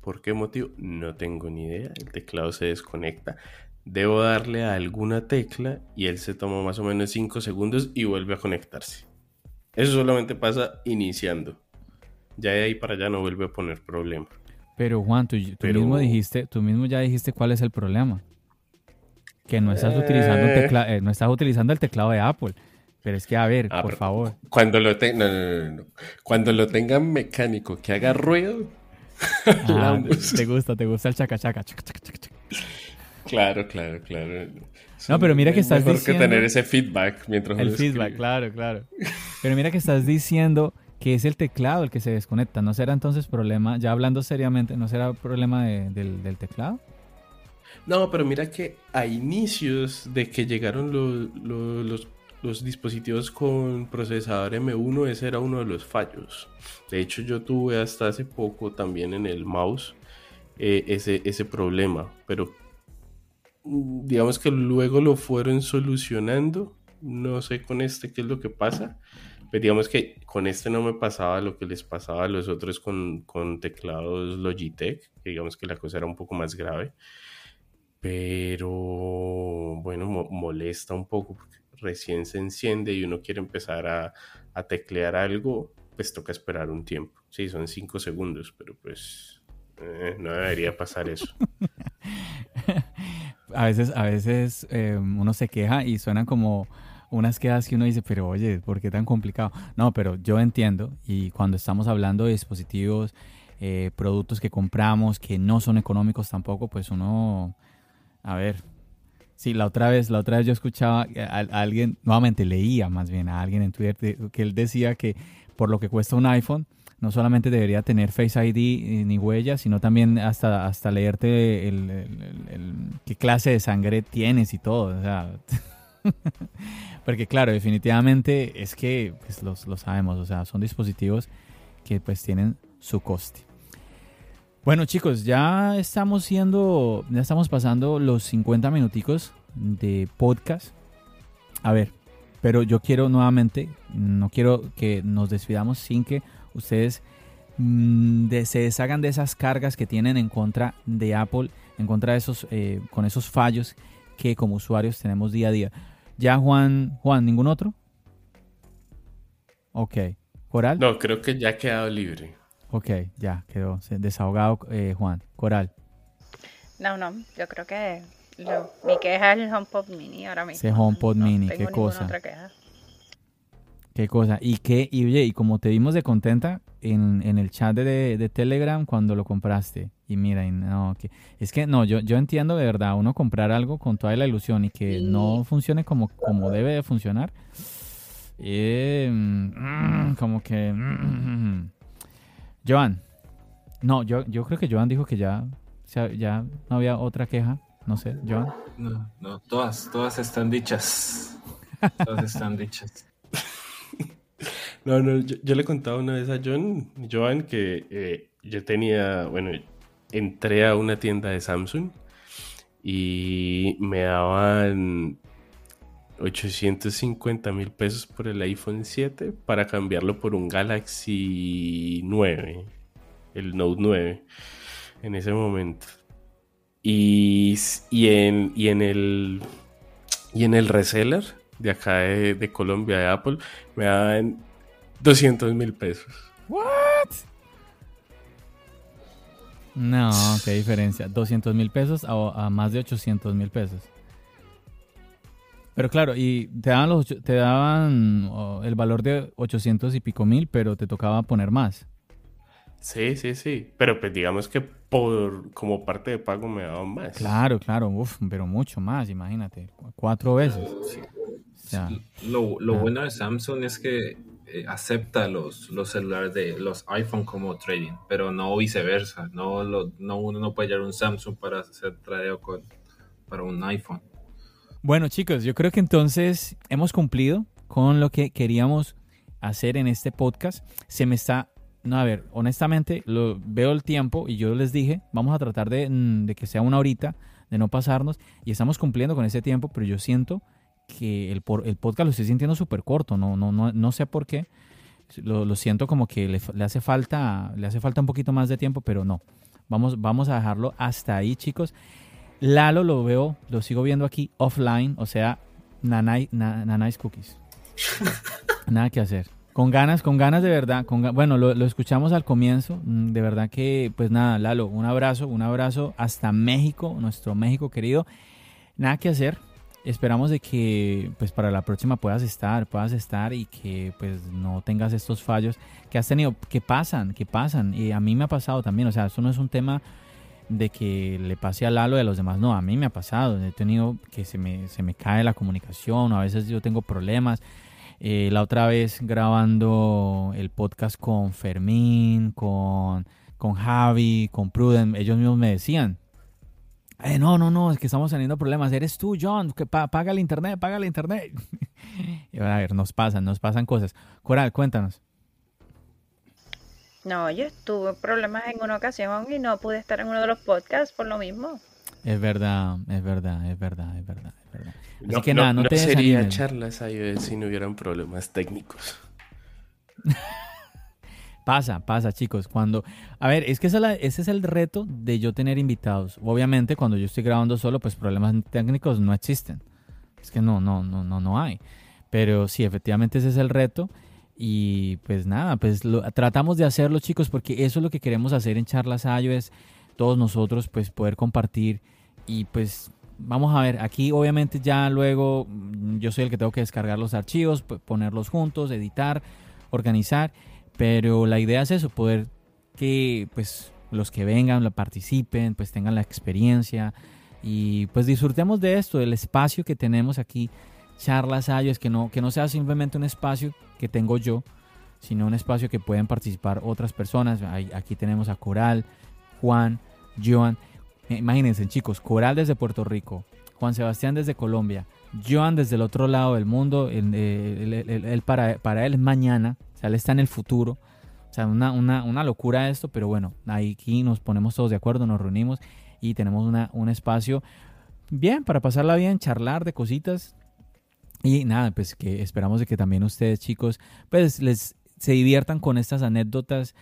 ¿Por qué motivo? No tengo ni idea. El teclado se desconecta. Debo darle a alguna tecla y él se toma más o menos 5 segundos y vuelve a conectarse. Eso solamente pasa iniciando. Ya de ahí para allá no vuelve a poner problema. Pero Juan, tú, mismo dijiste, tú mismo ya dijiste cuál es el problema. Que no estás utilizando teclado, eh, no estás utilizando el teclado de Apple. Pero es que, a ver, ah, por favor. Cuando lo, cuando lo tengan mecánico que haga ruido. Ah, te gusta, te gusta el chaca chaca. Claro, claro, claro. No, pero mira que estás mejor que tener ese feedback mientras El feedback, claro, claro. Pero mira que estás diciendo que es el teclado el que se desconecta. ¿No será entonces problema, ya hablando seriamente, no será problema del, teclado? No, pero mira que a inicios de que llegaron los los dispositivos con procesador M1, ese era uno de los fallos. De hecho, yo tuve hasta hace poco también en el mouse eh, ese, ese problema, pero mm, digamos que luego lo fueron solucionando. No sé con este qué es lo que pasa, pero digamos que con este no me pasaba lo que les pasaba a los otros con, con teclados Logitech, digamos que la cosa era un poco más grave. Pero bueno, molesta un poco porque recién se enciende y uno quiere empezar a, teclear algo, pues toca esperar un tiempo. Sí, son cinco segundos, pero pues eh, no debería pasar eso. a veces, a veces eh, uno se queja y suenan como unas quejas que uno dice, pero oye, ¿por qué tan complicado? No, pero yo entiendo y cuando estamos hablando de dispositivos, eh, productos que compramos que no son económicos tampoco, pues uno, a ver, Sí, la otra vez, la otra vez yo escuchaba a, alguien, nuevamente leía más bien a alguien en Twitter que él decía que por lo que cuesta un iPhone, no solamente debería tener Face ID ni huella, sino también hasta, hasta leerte el, qué clase de sangre tienes y todo. porque claro, definitivamente es que pues, lo sabemos, o sea, son dispositivos que pues tienen su coste. Bueno chicos, ya estamos siendo, ya estamos pasando los 50 minuticos de podcast. A ver, pero yo quiero nuevamente, no quiero que nos despidamos sin que ustedes mm, se deshagan de esas cargas que tienen en contra de Apple, en contra de esos, eh, con esos fallos que como usuarios tenemos día a día. Ya Juan, Juan, ¿ningún otro? Ok. ¿Coral? No, creo que ya ha quedado libre. Ok, ya quedó desahogado eh, Juan. Coral. No, no, yo creo que mi queja es el HomePod Mini ahora mismo. Ese HomePod Mini, qué cosa. Otra queja. Qué cosa. Y qué, y oye, y como te vimos de contenta en, en el chat de, de, Telegram cuando lo compraste. Y mira, y no, que, es que no, yo, yo entiendo de verdad, uno comprar algo con toda la ilusión y que no funcione como, como debe de funcionar. Eh, mm, como que... Joan. No, yo, yo creo que Joan dijo que ya, ya no había otra queja. No sé, Joan. No, no, todas, todas están dichas. Todas están dichas. No, no, yo, le contaba una vez a John, Joan, que eh, yo tenía, bueno, entré a una tienda de Samsung y me daban 850 mil pesos por el iPhone 7 para cambiarlo por un Galaxy 9, el Note 9, en ese momento. Y, en, y en el y en el reseller de acá de, Colombia, de Apple, me dan 200 mil pesos. ¿What? No, qué diferencia. 200 mil pesos a, a, más de 800 mil pesos. Pero claro, y te daban, los, te daban el valor de 800 y pico mil, pero te tocaba poner más. Sí, sí, sí. Pero pues digamos que por como parte de pago me daban más. Claro, claro, uf, pero mucho más, imagínate. Cuatro veces. lo, lo bueno de Samsung es que eh, acepta los, los celulares de los iPhone como trading, pero no viceversa. No, no uno no puede llevar un Samsung para hacer tradeo con, para un iPhone. Bueno, chicos, yo creo que entonces hemos cumplido con lo que queríamos hacer en este podcast. Se me está no, a ver, honestamente, lo, veo el tiempo y yo les dije, vamos a tratar de, mm, que sea una horita, de no pasarnos, y estamos cumpliendo con ese tiempo, pero yo siento que el, podcast lo estoy sintiendo súper corto, no, no, no, no sé por qué. Lo, siento como que le, hace falta, le hace falta un poquito más de tiempo, pero no. Vamos, vamos a dejarlo hasta ahí, chicos. Lalo lo veo, lo sigo viendo aquí offline, o sea, nanay, nanay cookies. Nada que hacer. Con ganas, con ganas de verdad. Con, bueno, lo, lo, escuchamos al comienzo. Mm, de verdad que, pues nada, Lalo, un abrazo, un abrazo hasta México, nuestro México querido. Nada que hacer esperamos de que pues para la próxima puedas estar, puedas estar y que pues no tengas estos fallos que has tenido, que pasan, que pasan. Y a mí me ha pasado también, o sea, esto no es un tema de que le pase a Lalo y a los demás, no, a mí me ha pasado, he tenido que se me, se me cae la comunicación, a veces yo tengo problemas. Eh, la otra vez grabando el podcast con Fermín, con, con Javi, con Pruden, ellos mismos me decían, eh, no, no, no, es que estamos teniendo problemas. Eres tú, John, que paga el internet, paga el internet. y a ver, nos pasan, nos pasan cosas. Coral, cuéntanos. No, yo tuve problemas en una ocasión y no pude estar en uno de los podcasts por lo mismo. Es verdad, es verdad, es verdad, es verdad, es verdad. Así que nada, no, te sería charlas ahí si no hubieran problemas técnicos. Pasa, pasa, chicos. Cuando, a ver, es que ese es el reto de yo tener invitados. Obviamente, cuando yo estoy grabando solo, pues problemas técnicos no existen. Es que no, no, no, no, no hay. Pero sí, efectivamente ese es el reto. Y pues nada, pues lo, tratamos de hacerlo, chicos, porque eso es lo que queremos hacer en Charlas es Todos nosotros, pues poder compartir y pues vamos a ver, aquí obviamente ya luego mm, yo soy el que tengo que descargar los archivos, ponerlos juntos, editar, organizar pero la idea es eso, poder que pues los que vengan, lo participen, pues tengan la experiencia y pues disfrutemos de esto, del espacio que tenemos aquí, charlas ayos, que no, que no sea simplemente un espacio que tengo yo, sino un espacio que pueden participar otras personas. Aquí tenemos a Coral, Juan, Joan. Eh, imagínense chicos, Coral desde Puerto Rico, Juan Sebastián desde Colombia, Joan desde el otro lado del mundo, él, para, él es mañana, sea, él está en el futuro. O sea, una, una, una locura esto, pero bueno, aquí nos ponemos todos de acuerdo, nos reunimos y tenemos una, un espacio bien para pasarla bien, charlar de cositas. Y nada, pues que esperamos de que también ustedes, chicos, pues les se diviertan con estas anécdotas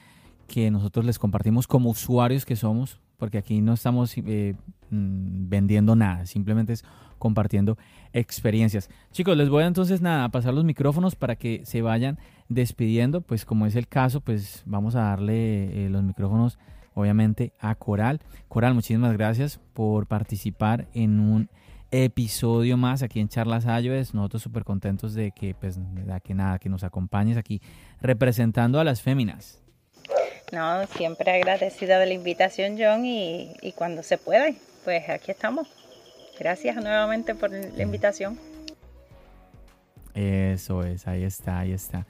que nosotros les compartimos como usuarios que somos, porque aquí no estamos eh, mm, vendiendo nada, simplemente es compartiendo experiencias. Chicos, les voy entonces nada, a pasar los micrófonos para que se vayan despidiendo, pues como es el caso, pues vamos a darle eh, los micrófonos obviamente a Coral. Coral, muchísimas gracias por participar en un episodio más aquí en Charlas iOS. Nosotros súper contentos de que, pues, de que nada, que nos acompañes aquí representando a las féminas. No, siempre agradecida de la invitación, John, y, y cuando se pueda, pues aquí estamos. Gracias nuevamente por la invitación. Eso es, ahí está, ahí está.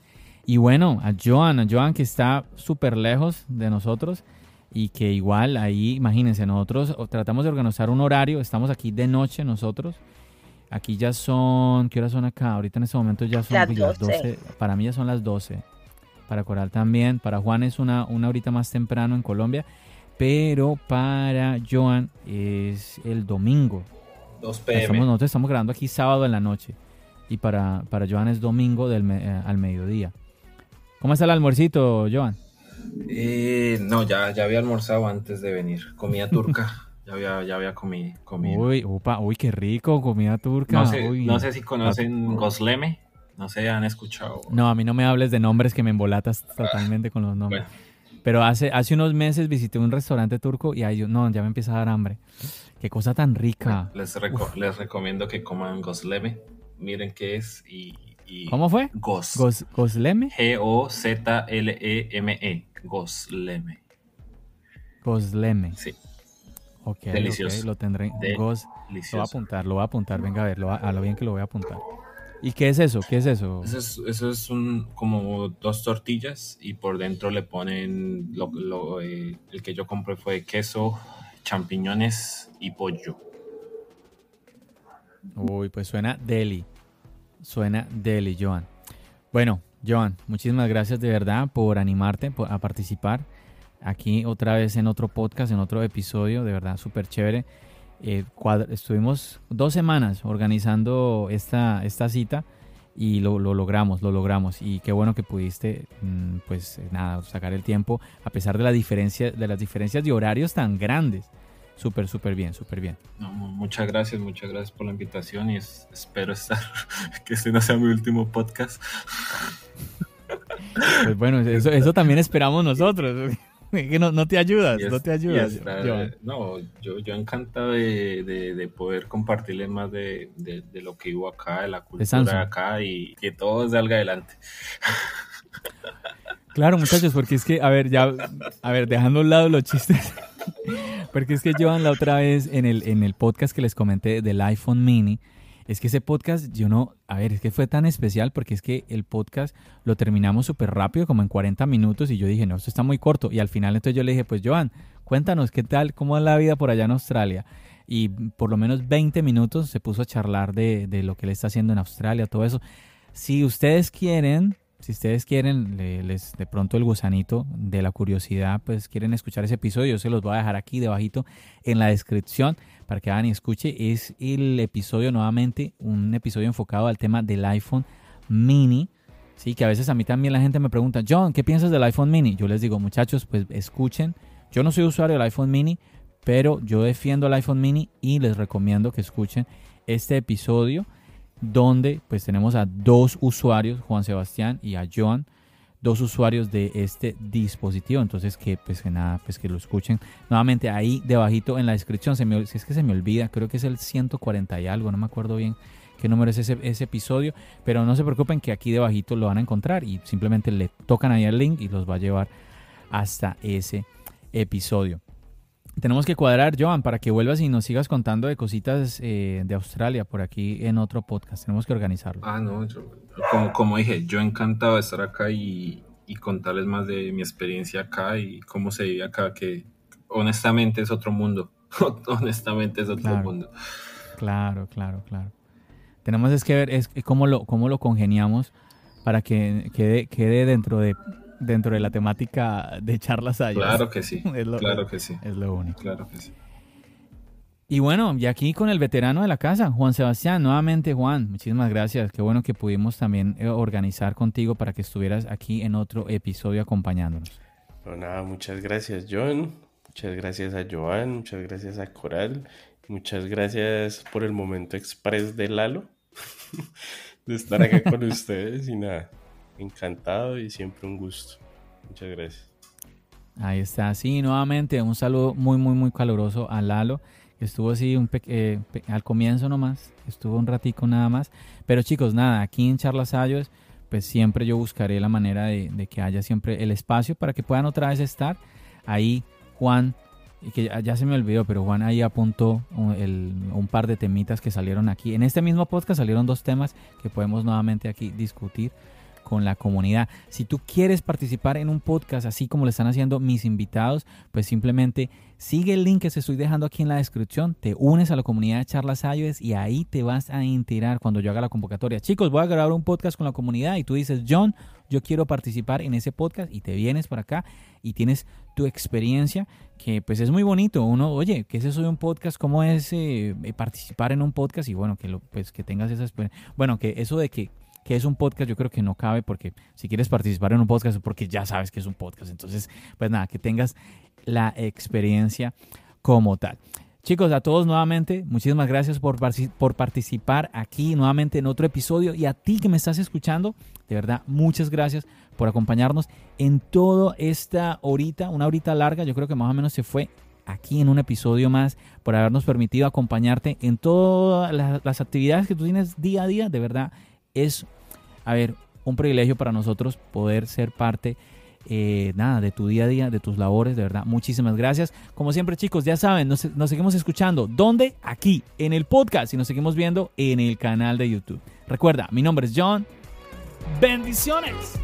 Y bueno, a Joan, a Joan que está súper lejos de nosotros y que igual ahí, imagínense, nosotros tratamos de organizar un horario, estamos aquí de noche nosotros. Aquí ya son, ¿qué horas son acá? Ahorita en este momento ya son las 12. Para mí ya son las 12. Para Coral también. Para Juan es una, una horita más temprano en Colombia. Pero para Joan es el domingo. 2 pm. nosotros estamos grabando aquí sábado en la noche y para, para Joan es domingo del eh, al mediodía. ¿Cómo está el almuercito, Joan? Eh, no, ya, ya había almorzado antes de venir. Comida turca. ya había, ya había comido, Uy, upa, uy, qué rico, comida turca. No sé, no sé si conocen Gosleme. No sé, han escuchado. No, a mí no me hables de nombres que me embolatas totalmente con los nombres. Pero hace, hace unos meses visité un restaurante turco y ahí yo, no, ya me empieza a dar hambre. Qué cosa tan rica. Les, les recomiendo que coman gosleme. Miren qué es y... ¿Cómo fue? Gos. ¿Gosleme? G-O-Z-L-E-M-E. E. Gosleme. Gosleme. Sí. Ok, Delicioso. lo tendré. Gos, lo voy a apuntar, lo voy a apuntar. Venga a ver, a lo bien que lo voy a apuntar. ¿Y qué es eso? ¿Qué es eso? Eso es, un, como dos tortillas y por dentro le ponen lo, eh, el que yo compré fue queso, champiñones y pollo. Uy, pues suena deli. Suena deli, Joan. Bueno, Joan, muchísimas gracias de verdad por animarte a participar aquí otra vez en otro podcast, en otro episodio, de verdad súper chévere. Eh, estuvimos dos semanas organizando esta, esta cita y lo, logramos, lo logramos. Y qué bueno que pudiste, mm, pues nada, sacar el tiempo a pesar de, la diferencia, de las diferencias de horarios tan grandes. Súper, súper bien, súper bien. muchas gracias, muchas gracias por la invitación y espero estar, que este no sea mi último podcast. Pues bueno, eso, eso también esperamos nosotros. que no, te ayudas, no te ayudas. no, yo, yo encantado de, poder compartirles más de, lo que hubo acá, de la cultura de acá y que todo salga adelante. Claro, muchachos, porque es que, a ver, ya, a ver, dejando a un lado los chistes, porque es que Joan la otra vez en el, en el podcast que les comenté del iPhone mini, es que ese podcast, yo no, a ver, es que fue tan especial porque es que el podcast lo terminamos súper rápido, como en 40 minutos, y yo dije, no, esto está muy corto. Y al final entonces yo le dije, pues Joan, cuéntanos qué tal, cómo es la vida por allá en Australia. Y por lo menos 20 minutos se puso a charlar de, de lo que él está haciendo en Australia, todo eso. Si ustedes quieren, si ustedes quieren, les, de pronto el gusanito de la curiosidad, pues quieren escuchar ese episodio, yo se los voy a dejar aquí debajito en la descripción para que hagan y escuche. Es el episodio nuevamente, un episodio enfocado al tema del iPhone mini. Sí, que a veces a mí también la gente me pregunta, John, ¿qué piensas del iPhone mini? Yo les digo, muchachos, pues escuchen. Yo no soy usuario del iPhone mini, pero yo defiendo el iPhone mini y les recomiendo que escuchen este episodio donde pues tenemos a dos usuarios, Juan Sebastián y a Joan, dos usuarios de este dispositivo. Entonces que pues que nada, pues que lo escuchen nuevamente ahí debajito en la descripción. Se me, si es que se me olvida, creo que es el 140 y algo, no me acuerdo bien qué número es ese, ese episodio, pero no se preocupen que aquí debajito lo van a encontrar y simplemente le tocan ahí el link y los va a llevar hasta ese episodio. Tenemos que cuadrar, Joan, para que vuelvas y nos sigas contando de cositas eh, de Australia por aquí en otro podcast. Tenemos que organizarlo. Ah, no, como, como, dije, yo encantado de estar acá y, contarles más de mi experiencia acá y cómo se vive acá, que honestamente es otro mundo. honestamente es otro mundo. Claro, claro, claro. Tenemos es que ver es cómo lo, cómo lo congeniamos para que quede, quede dentro de dentro de la temática de charlas Claro que sí. claro que sí. Es lo único. Claro que sí. Y bueno, y aquí con el veterano de la casa, Juan Sebastián, nuevamente Juan, muchísimas gracias. Qué bueno que pudimos también eh, organizar contigo para que estuvieras aquí en otro episodio acompañándonos. Bueno, nada, muchas gracias John, muchas gracias a Joan, muchas gracias a Coral, muchas gracias por el momento express de Lalo, de estar acá con ustedes y nada, encantado y siempre un gusto. Muchas gracias. Ahí está, sí, nuevamente un saludo muy, muy, muy caluroso a Lalo, que estuvo así un eh, al comienzo nomás, estuvo un ratico nada más. Pero chicos, nada, aquí en Charlas Ayos, pues siempre yo buscaré la manera de, que haya siempre el espacio para que puedan otra vez estar. Ahí Juan, que ya, se me olvidó, pero Juan ahí apuntó un, un par de temitas que salieron aquí. En este mismo podcast salieron dos temas que podemos nuevamente aquí discutir con la comunidad. Si tú quieres participar en un podcast así como lo están haciendo mis invitados, pues simplemente sigue el link que se estoy dejando aquí en la descripción, te unes a la comunidad de Charlas iOS y ahí te vas a enterar cuando yo haga la convocatoria. Chicos, voy a grabar un podcast con la comunidad y tú dices, John, yo quiero participar en ese podcast y te vienes por acá y tienes tu experiencia que pues es muy bonito. Uno, oye, ¿qué es eso de un podcast? ¿Cómo es eh, participar en un podcast? Y bueno, que lo, pues que tengas esa experiencia. Bueno, que eso de que que es un podcast, yo creo que no cabe porque si quieres participar en un podcast es porque ya sabes que es un podcast. Entonces, pues nada, que tengas la experiencia como tal. Chicos, a todos nuevamente, muchísimas gracias por, por participar aquí nuevamente en otro episodio y a ti que me estás escuchando, de verdad, muchas gracias por acompañarnos en toda esta horita, una horita larga, yo creo que más o menos se fue aquí en un episodio más, por habernos permitido acompañarte en todas las, actividades que tú tienes día a día, de verdad, es, a ver, un privilegio para nosotros poder ser parte eh, nada, de tu día a día, de tus labores, de verdad, muchísimas gracias. Como siempre, chicos, ya saben, nos, nos seguimos escuchando. ¿Dónde? Aquí, en el podcast y nos seguimos viendo en el canal de YouTube. Recuerda, mi nombre es John. Bendiciones.